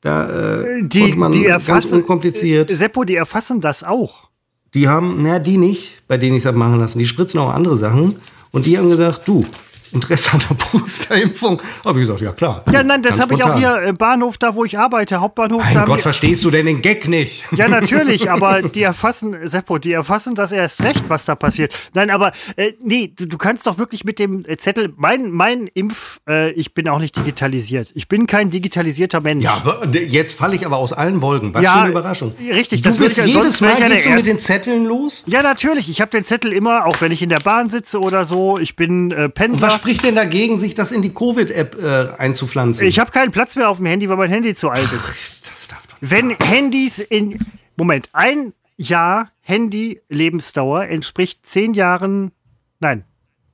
da äh, die, man die ganz erfassen, unkompliziert. Äh, Seppo, die erfassen das auch. Die haben, na, die nicht, bei denen ich das machen lassen. Die spritzen auch andere Sachen. Und die haben gesagt, du, Interesse an der Boosterimpfung? Habe ich gesagt, ja klar. Ja, nein, das habe ich auch hier im Bahnhof, da wo ich arbeite, Hauptbahnhof. Mein Gott, verstehst du denn den Gag nicht? Ja, natürlich, aber die erfassen, Seppo, die erfassen das erst recht, was da passiert. Nein, aber äh, nee, du, du kannst doch wirklich mit dem äh, Zettel, mein, mein Impf, äh, ich bin auch nicht digitalisiert. Ich bin kein digitalisierter Mensch. Ja, jetzt falle ich aber aus allen Wolken. Was Ja, für eine Überraschung. richtig, Du das bist ja- jedes Mal ja gehst du mit den Zetteln los? Ja, natürlich. Ich habe den Zettel immer, auch wenn ich in der Bahn sitze oder so. Ich bin äh, Pendler. Was spricht denn dagegen, sich das in die Covid-App äh, einzupflanzen? Ich habe keinen Platz mehr auf dem Handy, weil mein Handy zu alt ist. das darf doch Wenn Handys in. Moment, ein Jahr Handy-Lebensdauer entspricht zehn Jahren. Nein.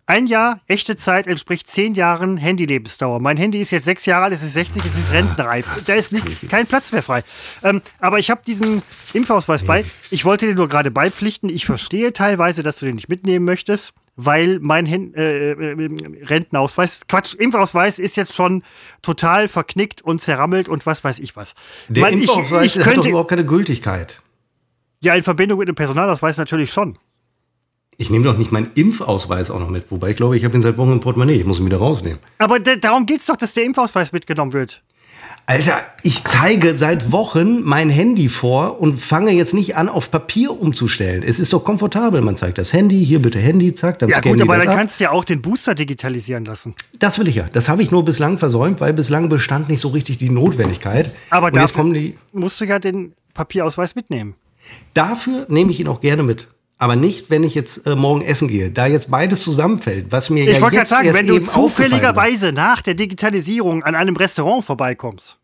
Ein Jahr echte Zeit entspricht zehn Jahren Handy-Lebensdauer. Mein Handy ist jetzt sechs Jahre alt, es ist 60, es ist rentenreif. Da ist nicht, kein Platz mehr frei. Ähm, aber ich habe diesen Impfausweis bei. Ich wollte dir nur gerade beipflichten. Ich verstehe teilweise, dass du den nicht mitnehmen möchtest, weil mein Hen äh, äh, Rentenausweis, Quatsch, Impfausweis ist jetzt schon total verknickt und zerrammelt und was weiß ich was. Der ich, Impfausweis ich hat doch könnte, überhaupt keine Gültigkeit. ja, in Verbindung mit dem Personalausweis natürlich schon. Ich nehme doch nicht meinen Impfausweis auch noch mit. Wobei ich glaube, ich habe ihn seit Wochen im Portemonnaie. Ich muss ihn wieder rausnehmen. Aber da- darum geht's doch, dass der Impfausweis mitgenommen wird. Alter, ich zeige seit Wochen mein Handy vor und fange jetzt nicht an, auf Papier umzustellen. Es ist doch komfortabel. Man zeigt das Handy, hier bitte Handy, zack, dann Ja scannen gut, aber dann ab. kannst du ja auch den Booster digitalisieren lassen. Das will ich ja. Das habe ich nur bislang versäumt, weil bislang bestand nicht so richtig die Notwendigkeit. Aber und jetzt dafür- kommen die. Musst du ja den Papierausweis mitnehmen. Dafür nehme ich ihn auch gerne mit. Aber nicht, wenn ich jetzt äh, morgen essen gehe. Da jetzt beides zusammenfällt, was mir Ich ja wollte gerade jetzt sagen, erst wenn du zufälligerweise nach der Digitalisierung an einem Restaurant vorbeikommst.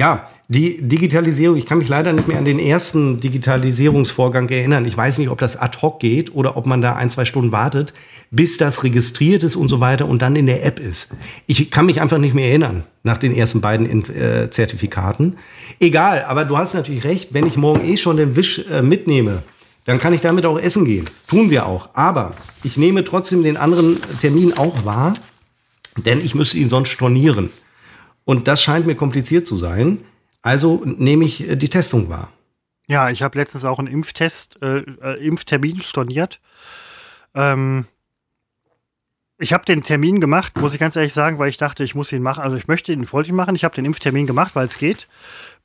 Ja, die Digitalisierung, ich kann mich leider nicht mehr an den ersten Digitalisierungsvorgang erinnern. Ich weiß nicht, ob das ad hoc geht oder ob man da ein, zwei Stunden wartet, bis das registriert ist und so weiter und dann in der App ist. Ich kann mich einfach nicht mehr erinnern nach den ersten beiden äh, Zertifikaten. Egal, aber du hast natürlich recht, wenn ich morgen eh schon den Wisch äh, mitnehme, dann kann ich damit auch essen gehen. Tun wir auch. Aber ich nehme trotzdem den anderen Termin auch wahr, denn ich müsste ihn sonst stornieren. Und das scheint mir kompliziert zu sein. Also nehme ich äh, die Testung wahr. Ja, ich habe letztens auch einen Impftest, äh, äh, Impftermin storniert. Ähm, ich habe den Termin gemacht, muss ich ganz ehrlich sagen, weil ich dachte, ich muss ihn machen. Also ich möchte ihn, wollte machen. Ich habe den Impftermin gemacht, weil es geht.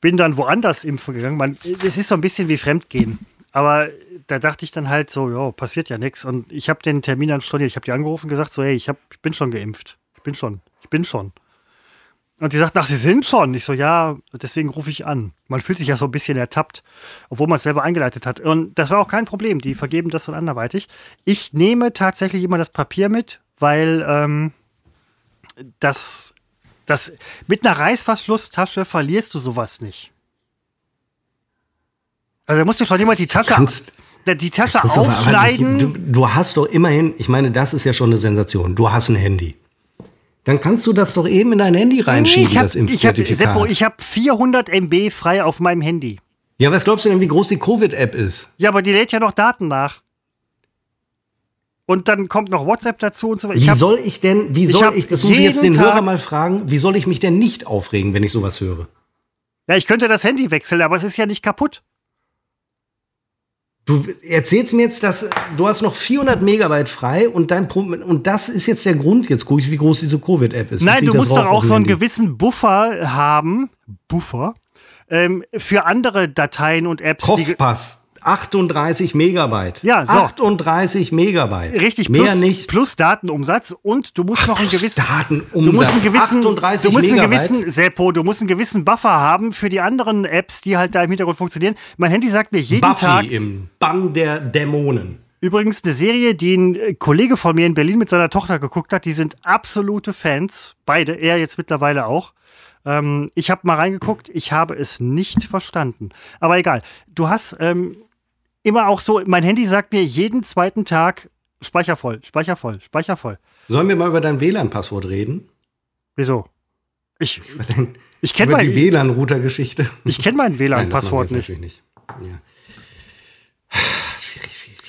Bin dann woanders impfen gegangen. Es ist so ein bisschen wie Fremdgehen. Aber da dachte ich dann halt so, ja, passiert ja nichts. Und ich habe den Termin dann storniert. Ich habe die angerufen und gesagt, so, hey, ich, hab, ich bin schon geimpft. Ich bin schon, ich bin schon. Und die sagt, ach, Sie sind schon. Ich so, ja, deswegen rufe ich an. Man fühlt sich ja so ein bisschen ertappt, obwohl man es selber eingeleitet hat. Und das war auch kein Problem. Die vergeben das dann anderweitig. Ich nehme tatsächlich immer das Papier mit, weil ähm, das, das mit einer Reißverschlusstasche verlierst du sowas nicht. Also da musst du schon jemand die Tasche, kannst- die aber aufschneiden. Du, du hast doch immerhin, ich meine, das ist ja schon eine Sensation. Du hast ein Handy. Dann kannst du das doch eben in dein Handy reinschieben, ich habe das ich hab, Impfzertifikat. Ich hab 400 MB frei auf meinem Handy. ja, was glaubst du denn, wie groß die Covid-App ist? Ja, aber die lädt ja noch Daten nach. Und dann kommt noch WhatsApp dazu und so weiter. Wie Ich hab- soll ich denn, wie ich soll hab ich, das muss ich jetzt den Hörer Tag- mal fragen, wie soll ich mich denn nicht aufregen, wenn ich sowas höre? ja, ich könnte das Handy wechseln, aber es ist ja nicht kaputt. Du erzählst mir jetzt, dass du hast noch 400 Megabyte frei und dein Pro und das ist jetzt der Grund, jetzt gucke ich, wie groß diese Covid-App ist. Nein, du musst doch auch dem so einen gewissen Buffer haben. Buffer? Ähm, für andere Dateien und Apps. Kopfpass. 38 Megabyte. Ja, so. 38 Megabyte. Richtig, Mehr plus, nicht. plus Datenumsatz und du musst noch einen gewissen Datenumsatz. Du musst einen gewissen, 38 du musst einen Megabyte. gewissen, Seppo, du musst einen gewissen Buffer haben für die anderen Apps, die halt da im Hintergrund funktionieren. Mein Handy sagt mir jeden Buffy Tag, im Bann der Dämonen. übrigens eine Serie, die ein Kollege von mir in Berlin mit seiner Tochter geguckt hat, die sind absolute Fans, beide, er jetzt mittlerweile auch. Ähm, ich habe mal reingeguckt, ich habe es nicht verstanden. Aber egal, du hast ähm, immer auch so, mein Handy sagt mir jeden zweiten Tag Speicher voll, Speicher voll, Speicher voll. Sollen wir mal über dein WLAN-Passwort reden? Wieso? Ich, ich kenne über die WLAN-Router-Geschichte? ich kenn mein WLAN-Passwort nicht. Natürlich nicht. Ja.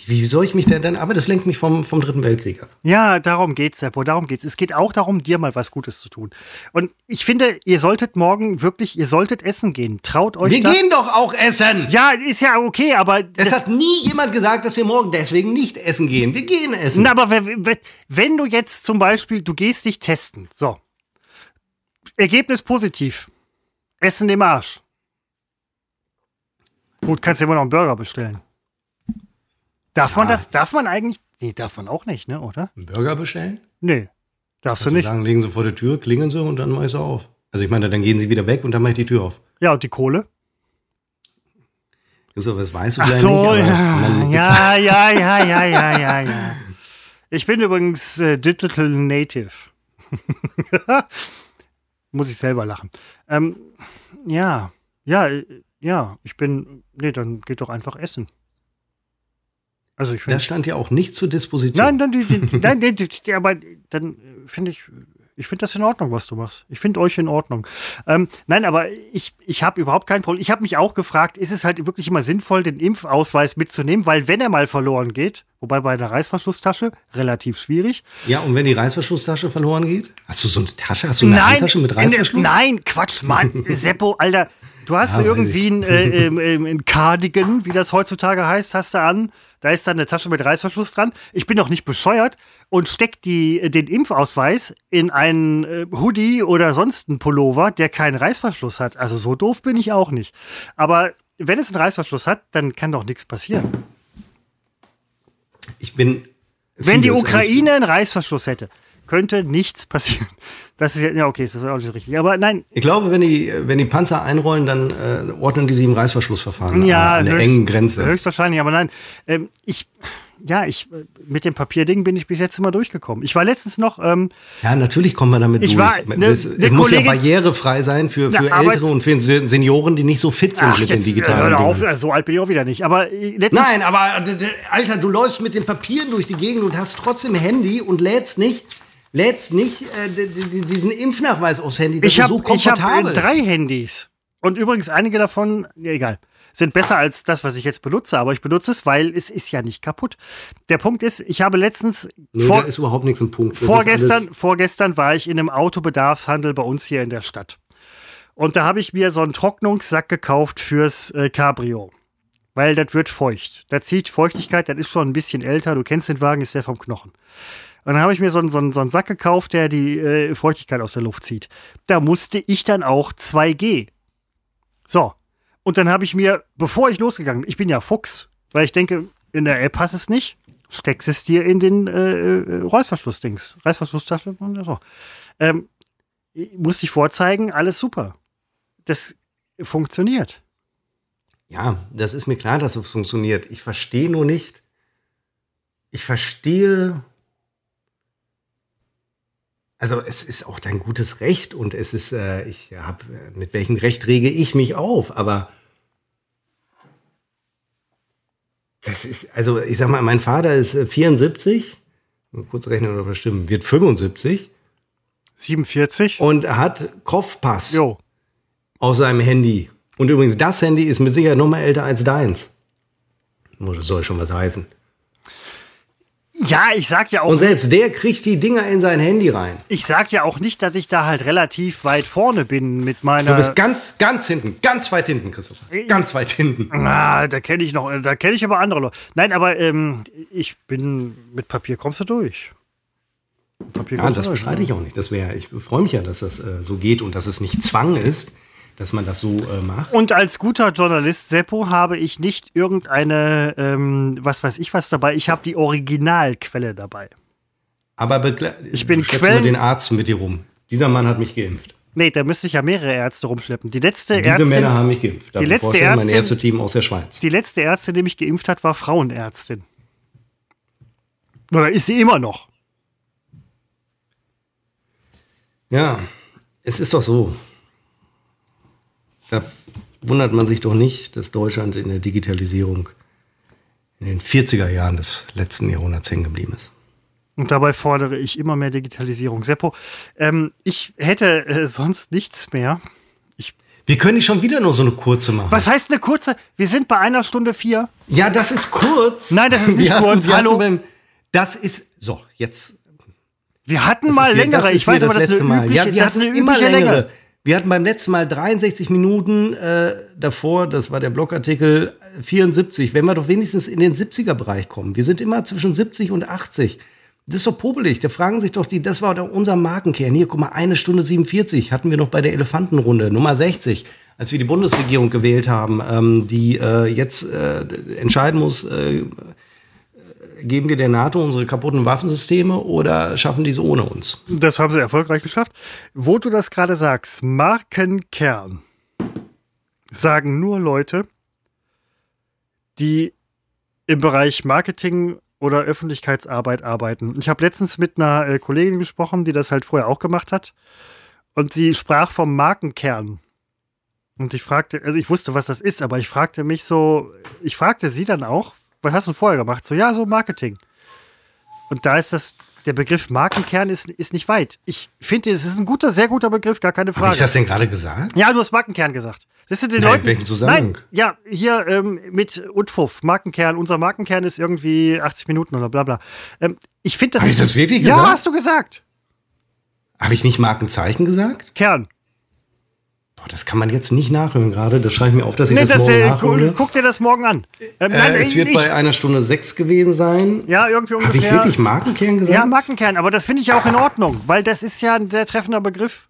Wie soll ich mich denn dann, aber das lenkt mich vom, vom Dritten Weltkrieg ab. Ja, darum geht's, Seppo, darum geht's. Es geht auch darum, dir mal was Gutes zu tun. Und ich finde, ihr solltet morgen wirklich, ihr solltet essen gehen. Traut euch Wir das. gehen doch auch essen! Ja, ist ja okay, aber Es hat nie jemand gesagt, dass wir morgen deswegen nicht essen gehen. Wir gehen essen. na, aber wenn, du jetzt zum Beispiel, du gehst dich testen, so. Ergebnis positiv. Essen im Arsch. Gut, kannst dir immer noch einen Burger bestellen. Darf man Ja. das, darf man eigentlich, nee, darf man auch nicht, ne, oder? Einen Burger bestellen? Nee. Darfst du nicht. sagen, legen sie vor der Tür, klingeln sie und dann mache ich sie auf. Also ich meine, dann gehen sie wieder weg und dann mache ich die Tür auf. Ja, und die Kohle? Christoph, das weißt du Ach so, nicht, ja. man ja, ja, ja, ja, ja, ja, ja. Ich bin übrigens äh, Digital Native. Muss ich selber lachen. Ähm, ja, ja, äh, ja, ich bin, nee, dann geht doch einfach essen. Also ich Da finde, stand ja auch nicht zur Disposition. nein, dann, nein, die, aber dann äh, finde ich, ich finde das in Ordnung, was du machst. Ich finde euch in Ordnung. Ähm, nein, aber ich, ich habe überhaupt kein Problem. Ich habe mich auch gefragt, ist es halt wirklich immer sinnvoll, den Impfausweis mitzunehmen? Weil wenn er mal verloren geht, wobei bei einer Reißverschlusstasche relativ schwierig. Ja, und wenn die Reißverschlusstasche verloren geht? Hast du so eine Tasche? Hast du eine Handtasche mit in der- Reißverschluss? Nein, Quatsch, Mann. Seppo, Alter. Du hast Ja, irgendwie ein, äh, ähm, ähm, ein Cardigan, wie das heutzutage heißt, hast du an. Da ist dann eine Tasche mit Reißverschluss dran. Ich bin doch nicht bescheuert und steck die, äh, den Impfausweis in einen äh, Hoodie oder sonst einen Pullover, der keinen Reißverschluss hat. Also so doof bin ich auch nicht. Aber wenn es einen Reißverschluss hat, dann kann doch nichts passieren. Ich bin. Wenn die vieles, Ukraine einen Reißverschluss hätte, könnte nichts passieren. Das ist ja, ja okay, das ist auch nicht richtig. Aber nein, Ich glaube, wenn die, wenn die Panzer einrollen, dann äh, ordnen die sie im Reißverschlussverfahren Ja, an der höchst- engen Grenze. Höchstwahrscheinlich, aber nein. Ähm, ich, ja, ich, äh, mit dem Papierding bin ich bis jetzt immer durchgekommen. Ich war letztens noch, ähm, Ja, natürlich kommen wir damit Ich durch. war- ne- es ne muss ja Kollegin- barrierefrei sein für, für Na, Ältere und für Se- Senioren, die nicht so fit sind ach, mit den jetzt, äh, digitalen hör auf, Dingen. äh, so alt bin ich auch wieder nicht. Aber Nein, aber Alter, du läufst mit den Papieren durch die Gegend und hast trotzdem Handy und lädst nicht, lädst nicht äh, diesen Impfnachweis aufs Handy. Das ich habe so ich hab, drei Handys. Und übrigens, einige davon, ja, egal, sind besser als das, was ich jetzt benutze. Aber ich benutze es, weil es ist ja nicht kaputt. Der Punkt ist, ich habe letztens nee, vor, da ist überhaupt nichts ein Punkt. Das Vorgestern, vorgestern war ich in einem Autobedarfshandel bei uns hier in der Stadt. Und da habe ich mir so einen Trocknungssack gekauft fürs äh, Cabrio. Weil das wird feucht. Da zieht Feuchtigkeit, das ist schon ein bisschen älter. Du kennst den Wagen, ist der vom Knochen. Dann habe ich mir so einen, so, einen, so einen Sack gekauft, der die äh, Feuchtigkeit aus der Luft zieht. Da musste ich dann auch 2G. So. Und dann habe ich mir, bevor ich losgegangen bin, ich bin ja Fuchs, weil ich denke, in der App passt es nicht, steckst es dir in den äh, äh, Reißverschlussdings. Reißverschlusstasche. So. Ähm, musste ich vorzeigen, alles super. Das funktioniert. Ja, das ist mir klar, dass es funktioniert. Ich verstehe nur nicht. Ich verstehe. Also es ist auch dein gutes Recht und es ist, äh, ich habe, mit welchem Recht rege ich mich auf? Aber das ist, also ich sag mal, mein Vater ist äh, 74, mal kurz rechnen oder bestimmen, wird 75 47. und hat Kopfpass Jo. auf seinem Handy. Und übrigens, das Handy ist mit Sicherheit noch mal älter als deins. Soll schon was heißen. Ja, ich sag ja auch, Und selbst der kriegt die Dinger in sein Handy rein. ich sag ja auch nicht, dass ich da halt relativ weit vorne bin mit Du meiner. bist ganz, ganz hinten, ganz weit hinten, Christopher. Ganz weit hinten. Ah, da kenne ich noch, da kenne ich aber andere Leute. Nein, aber ähm, ich bin mit Papier kommst du durch. Papier Ja, kommst du das bestreite ich auch nicht. Das wäre, ich freue mich ja, dass das äh, so geht und dass es nicht Zwang ist. Dass man das so äh, macht. Und als guter Journalist Seppo habe ich nicht irgendeine, ähm, was weiß ich was dabei. Ich habe die Originalquelle dabei. Aber ich bin Quellen- den Arzt mit dir rum. Dieser Mann hat mich geimpft. Nee, da müsste ich ja mehrere Ärzte rumschleppen. Die letzte Diese Ärztin, Männer haben mich geimpft. Darf die letzte vorstellen, mein Ärztin- erstes Team aus der Schweiz. die letzte Ärztin, die mich geimpft hat, war Frauenärztin. Oder ist sie immer noch? Ja, es ist doch so. Da wundert man sich doch nicht, dass Deutschland in der Digitalisierung in den 40er Jahren des letzten Jahrhunderts hängen geblieben ist. Und dabei fordere ich immer mehr Digitalisierung. Seppo, ähm, ich hätte äh, sonst nichts mehr. Wir können nicht schon wieder nur so eine kurze machen. Was heißt eine kurze? Wir sind bei einer Stunde vier. Ja, das ist kurz. Nein, das ist nicht Wir kurz. Hallo. beim- Das ist so jetzt. Wir hatten das mal längere. Ich weiß aber, das ist eine Mal. übliche, Ja, wir hatten eine immer übliche längere. Wir hatten beim letzten Mal 63 Minuten äh, davor, das war der Blogartikel 74. Wenn wir doch wenigstens in den 70er-Bereich kommen. Wir sind immer zwischen 70 und 80. Das ist doch popelig. Da fragen sich doch die, das war doch unser Markenkern. Hier, guck mal, eine Stunde 47 hatten wir noch bei der Elefantenrunde, Nummer 60, als wir die Bundesregierung gewählt haben, ähm, die äh, jetzt äh, entscheiden muss, äh, geben wir der NATO unsere kaputten Waffensysteme oder schaffen die es ohne uns? Das haben sie erfolgreich geschafft. Wo du das gerade sagst, Markenkern, sagen nur Leute, die im Bereich Marketing oder Öffentlichkeitsarbeit arbeiten. Ich habe letztens mit einer äh, Kollegin gesprochen, die das halt vorher auch gemacht hat. Und sie sprach vom Markenkern. Und ich fragte, also ich wusste, was das ist, aber ich fragte mich so, ich fragte sie dann auch, was hast du vorher gemacht? So, ja, so Marketing. Und da ist das, der Begriff Markenkern ist, ist nicht weit. Ich finde, es ist ein guter, sehr guter Begriff, gar keine Habe Frage. ich das denn gerade gesagt? ja, du hast Markenkern gesagt. Das sind den Nein, Leuten. Zusammenhang? Nein, ja, hier ähm, mit Utfuff, Markenkern. Unser Markenkern ist irgendwie 80 Minuten oder bla bla. Ähm, ich finde, das Hab ist. ich das wirklich Ja, gesagt? hast du gesagt. Habe ich nicht Markenzeichen gesagt? Kern. Das kann man jetzt nicht nachhören gerade. Das schreibe ich mir auf, dass ich Nee, das, das, morgen äh, nachhole. guck, guck dir das morgen an. Ähm, nein, Äh, es ich- wird ich, bei einer Stunde sechs gewesen sein. Ja, irgendwie Habe ungefähr. ich wirklich Markenkern gesagt? Ja, Markenkern, aber das finde ich auch in Ordnung, weil das ist ja ein sehr treffender Begriff.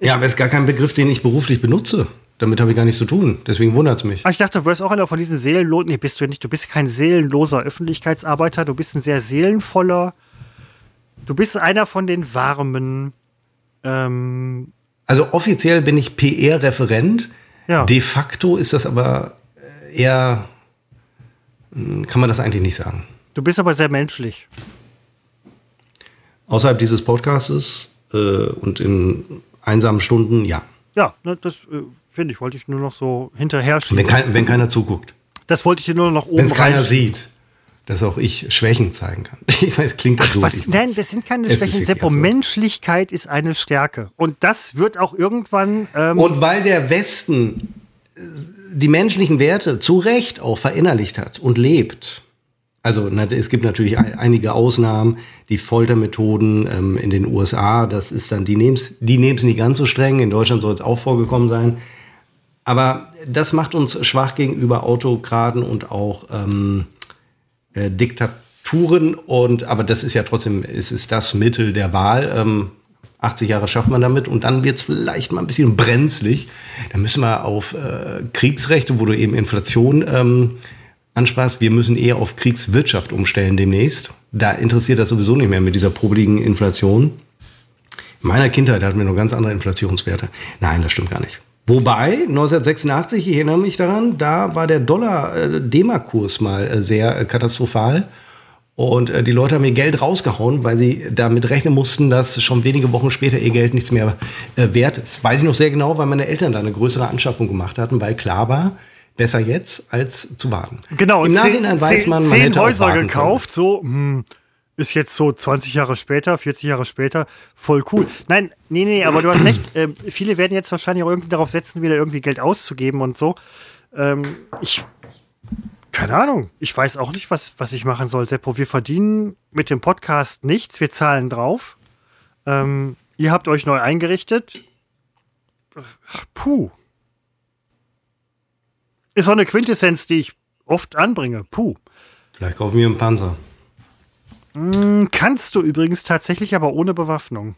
ja, aber es ist gar kein Begriff, den ich beruflich benutze. Damit habe ich gar nichts zu tun. Deswegen wundert es mich. Aber ich dachte, du wärst auch einer von diesen seelenlosen. Nee, bist du ja nicht. Du bist kein seelenloser Öffentlichkeitsarbeiter. Du bist ein sehr seelenvoller. Du bist einer von den warmen. Ähm, Also offiziell bin ich PR-Referent. Ja. De facto ist das aber äh, eher, hm, kann man das eigentlich nicht sagen. du bist aber sehr menschlich. Außerhalb dieses Podcastes äh, und in einsamen Stunden, ja. Ja, ne, das äh, finde ich, wollte ich nur noch so hinterher schieben. Wenn, kein, wenn keiner zuguckt. Das wollte ich dir nur noch oben Wenn es keiner sieht, dass auch ich Schwächen zeigen kann. Ich meine, Klingt das doof, Was? Nein, das sind keine Schwächen. Seppo. Menschlichkeit ist eine Stärke. Und das wird auch irgendwann. Ähm, Und weil der Westen äh, die menschlichen Werte zu Recht auch verinnerlicht hat und lebt. Also es gibt natürlich ein- einige Ausnahmen, die Foltermethoden ähm, in den USA, das ist dann, die nehmen es die nehmen's nicht ganz so streng, in Deutschland soll es auch vorgekommen sein. Aber das macht uns schwach gegenüber Autokraten und auch ähm, äh, Diktaturen. Und aber das ist ja trotzdem, es ist das Mittel der Wahl. Ähm, 80 Jahre schafft man damit und dann wird es vielleicht mal ein bisschen brenzlig. Dann müssen wir auf äh, Kriegsrechte, wo du eben Inflation ähm, ansprachst, wir müssen eher auf Kriegswirtschaft umstellen demnächst. Da interessiert das sowieso nicht mehr mit dieser probeligen Inflation. In meiner Kindheit hatten wir noch ganz andere Inflationswerte. Nein, das stimmt gar nicht. Wobei, 1986, ich erinnere mich daran, da war der Dollar-D-Mark-Kurs mal äh, sehr äh, katastrophal. Und äh, die Leute haben ihr Geld rausgehauen, weil sie damit rechnen mussten, dass schon wenige Wochen später ihr Geld nichts mehr äh, wert ist. Weiß ich noch sehr genau, weil meine Eltern da eine größere Anschaffung gemacht hatten, weil klar war, besser jetzt als zu warten. Genau, Im zehn- Nachhinein weiß zehn- man, man zehn hätte Häuser gekauft, so, hm, ist jetzt so 20 Jahre später, 40 Jahre später, voll cool. Nein, nee, nee, aber du hast recht. Ähm, viele werden jetzt wahrscheinlich auch irgendwie darauf setzen, wieder irgendwie Geld auszugeben und so. Ähm, ich, keine Ahnung, ich weiß auch nicht, was, was ich machen soll, Seppo. Wir verdienen mit dem Podcast nichts, wir zahlen drauf. Ähm, ihr habt euch neu eingerichtet. Puh. Ist auch eine Quintessenz, die ich oft anbringe. Puh. Vielleicht kaufen wir einen Panzer. Kannst du übrigens tatsächlich, aber ohne Bewaffnung.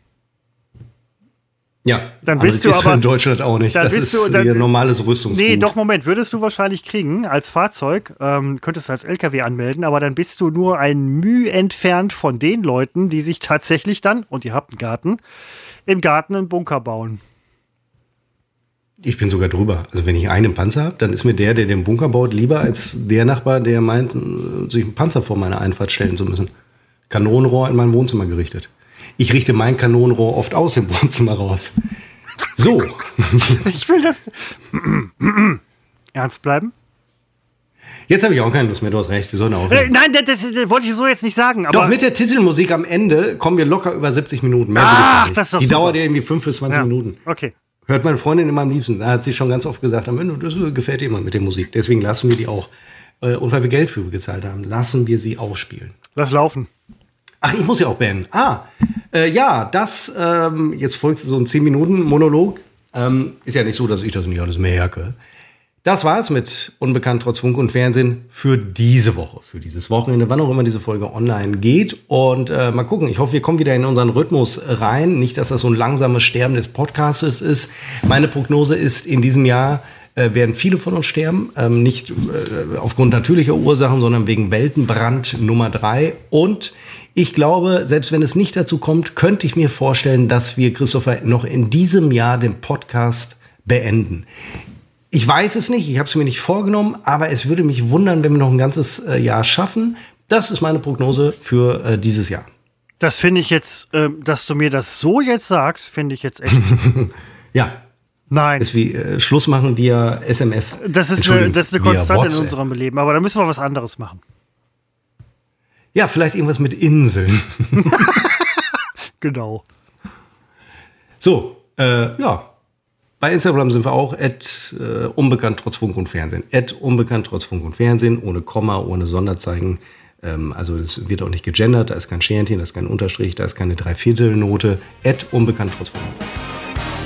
Ja, dann bist du ist aber in Deutschland auch nicht. Das ist du, dann, ihr normales Rüstungsgut. Nee, doch, Moment, würdest du wahrscheinlich kriegen als Fahrzeug, ähm, könntest du als LKW anmelden, aber dann bist du nur ein Mühe entfernt von den Leuten, die sich tatsächlich dann, und ihr habt einen Garten, im Garten einen Bunker bauen. Ich bin sogar drüber. Also wenn ich einen Panzer habe, dann ist mir der, der den Bunker baut, lieber als der Nachbar, der meint, sich einen Panzer vor meine Einfahrt stellen zu müssen. Kanonenrohr in mein Wohnzimmer gerichtet. Ich richte mein Kanonenrohr oft aus im Wohnzimmer raus. So. Ich will das. Ernst bleiben? Jetzt habe ich auch keine Lust mehr, du hast recht, wir sollen Äh, aufhören. nein, das, das, das wollte ich so jetzt nicht sagen. Aber Doch, mit der Titelmusik am Ende kommen wir locker über 70 Minuten. Mehr Ach, das ist doch Die super. dauert ja irgendwie 5 bis 20 ja. Minuten. Okay. Hört meine Freundin immer am liebsten. Da hat sie schon ganz oft gesagt, am Ende, das gefällt ihr immer mit der Musik. Deswegen lassen wir die auch. Äh, Und weil wir Geld für gezahlt haben, lassen wir sie auch spielen. Lass laufen. Ach, ich muss ja auch beenden. Ah, äh, ja, das, ähm, jetzt folgt so ein 10-Minuten-Monolog. Ähm, ist ja nicht so, dass ich das nicht alles merke. Das war's mit Unbekannt trotz Funk und Fernsehen für diese Woche, für dieses Wochenende, wann auch immer diese Folge online geht. Und äh, mal gucken, ich hoffe, wir kommen wieder in unseren Rhythmus rein. Nicht, dass das so ein langsames Sterben des Podcasts ist. Meine Prognose ist, in diesem Jahr äh, werden viele von uns sterben. Ähm, nicht äh, aufgrund natürlicher Ursachen, sondern wegen Weltenbrand Nummer drei. Und ich glaube, selbst wenn es nicht dazu kommt, könnte ich mir vorstellen, dass wir, Christopher, noch in diesem Jahr den Podcast beenden. Ich weiß es nicht, ich habe es mir nicht vorgenommen, aber es würde mich wundern, wenn wir noch ein ganzes äh, Jahr schaffen. Das ist meine Prognose für äh, dieses Jahr. Das finde ich jetzt, ähm, dass du mir das so jetzt sagst, finde ich jetzt echt. Ja, Nein. ist wie äh, Schluss machen via SMS. Das ist eine, das ist eine Konstante in unserem Leben. Aber da müssen wir was anderes machen. Ja, vielleicht irgendwas mit Inseln. Genau. So, äh, ja. Bei Instagram sind wir auch at, äh, unbekannt trotz Funk und Fernsehen. At unbekannt trotz Funk und Fernsehen, ohne Komma, ohne Sonderzeichen. Ähm, also das wird auch nicht gegendert, da ist kein Sternchen, da ist kein Unterstrich, da ist keine Dreiviertelnote. At unbekannt trotz Funk und Fernsehen.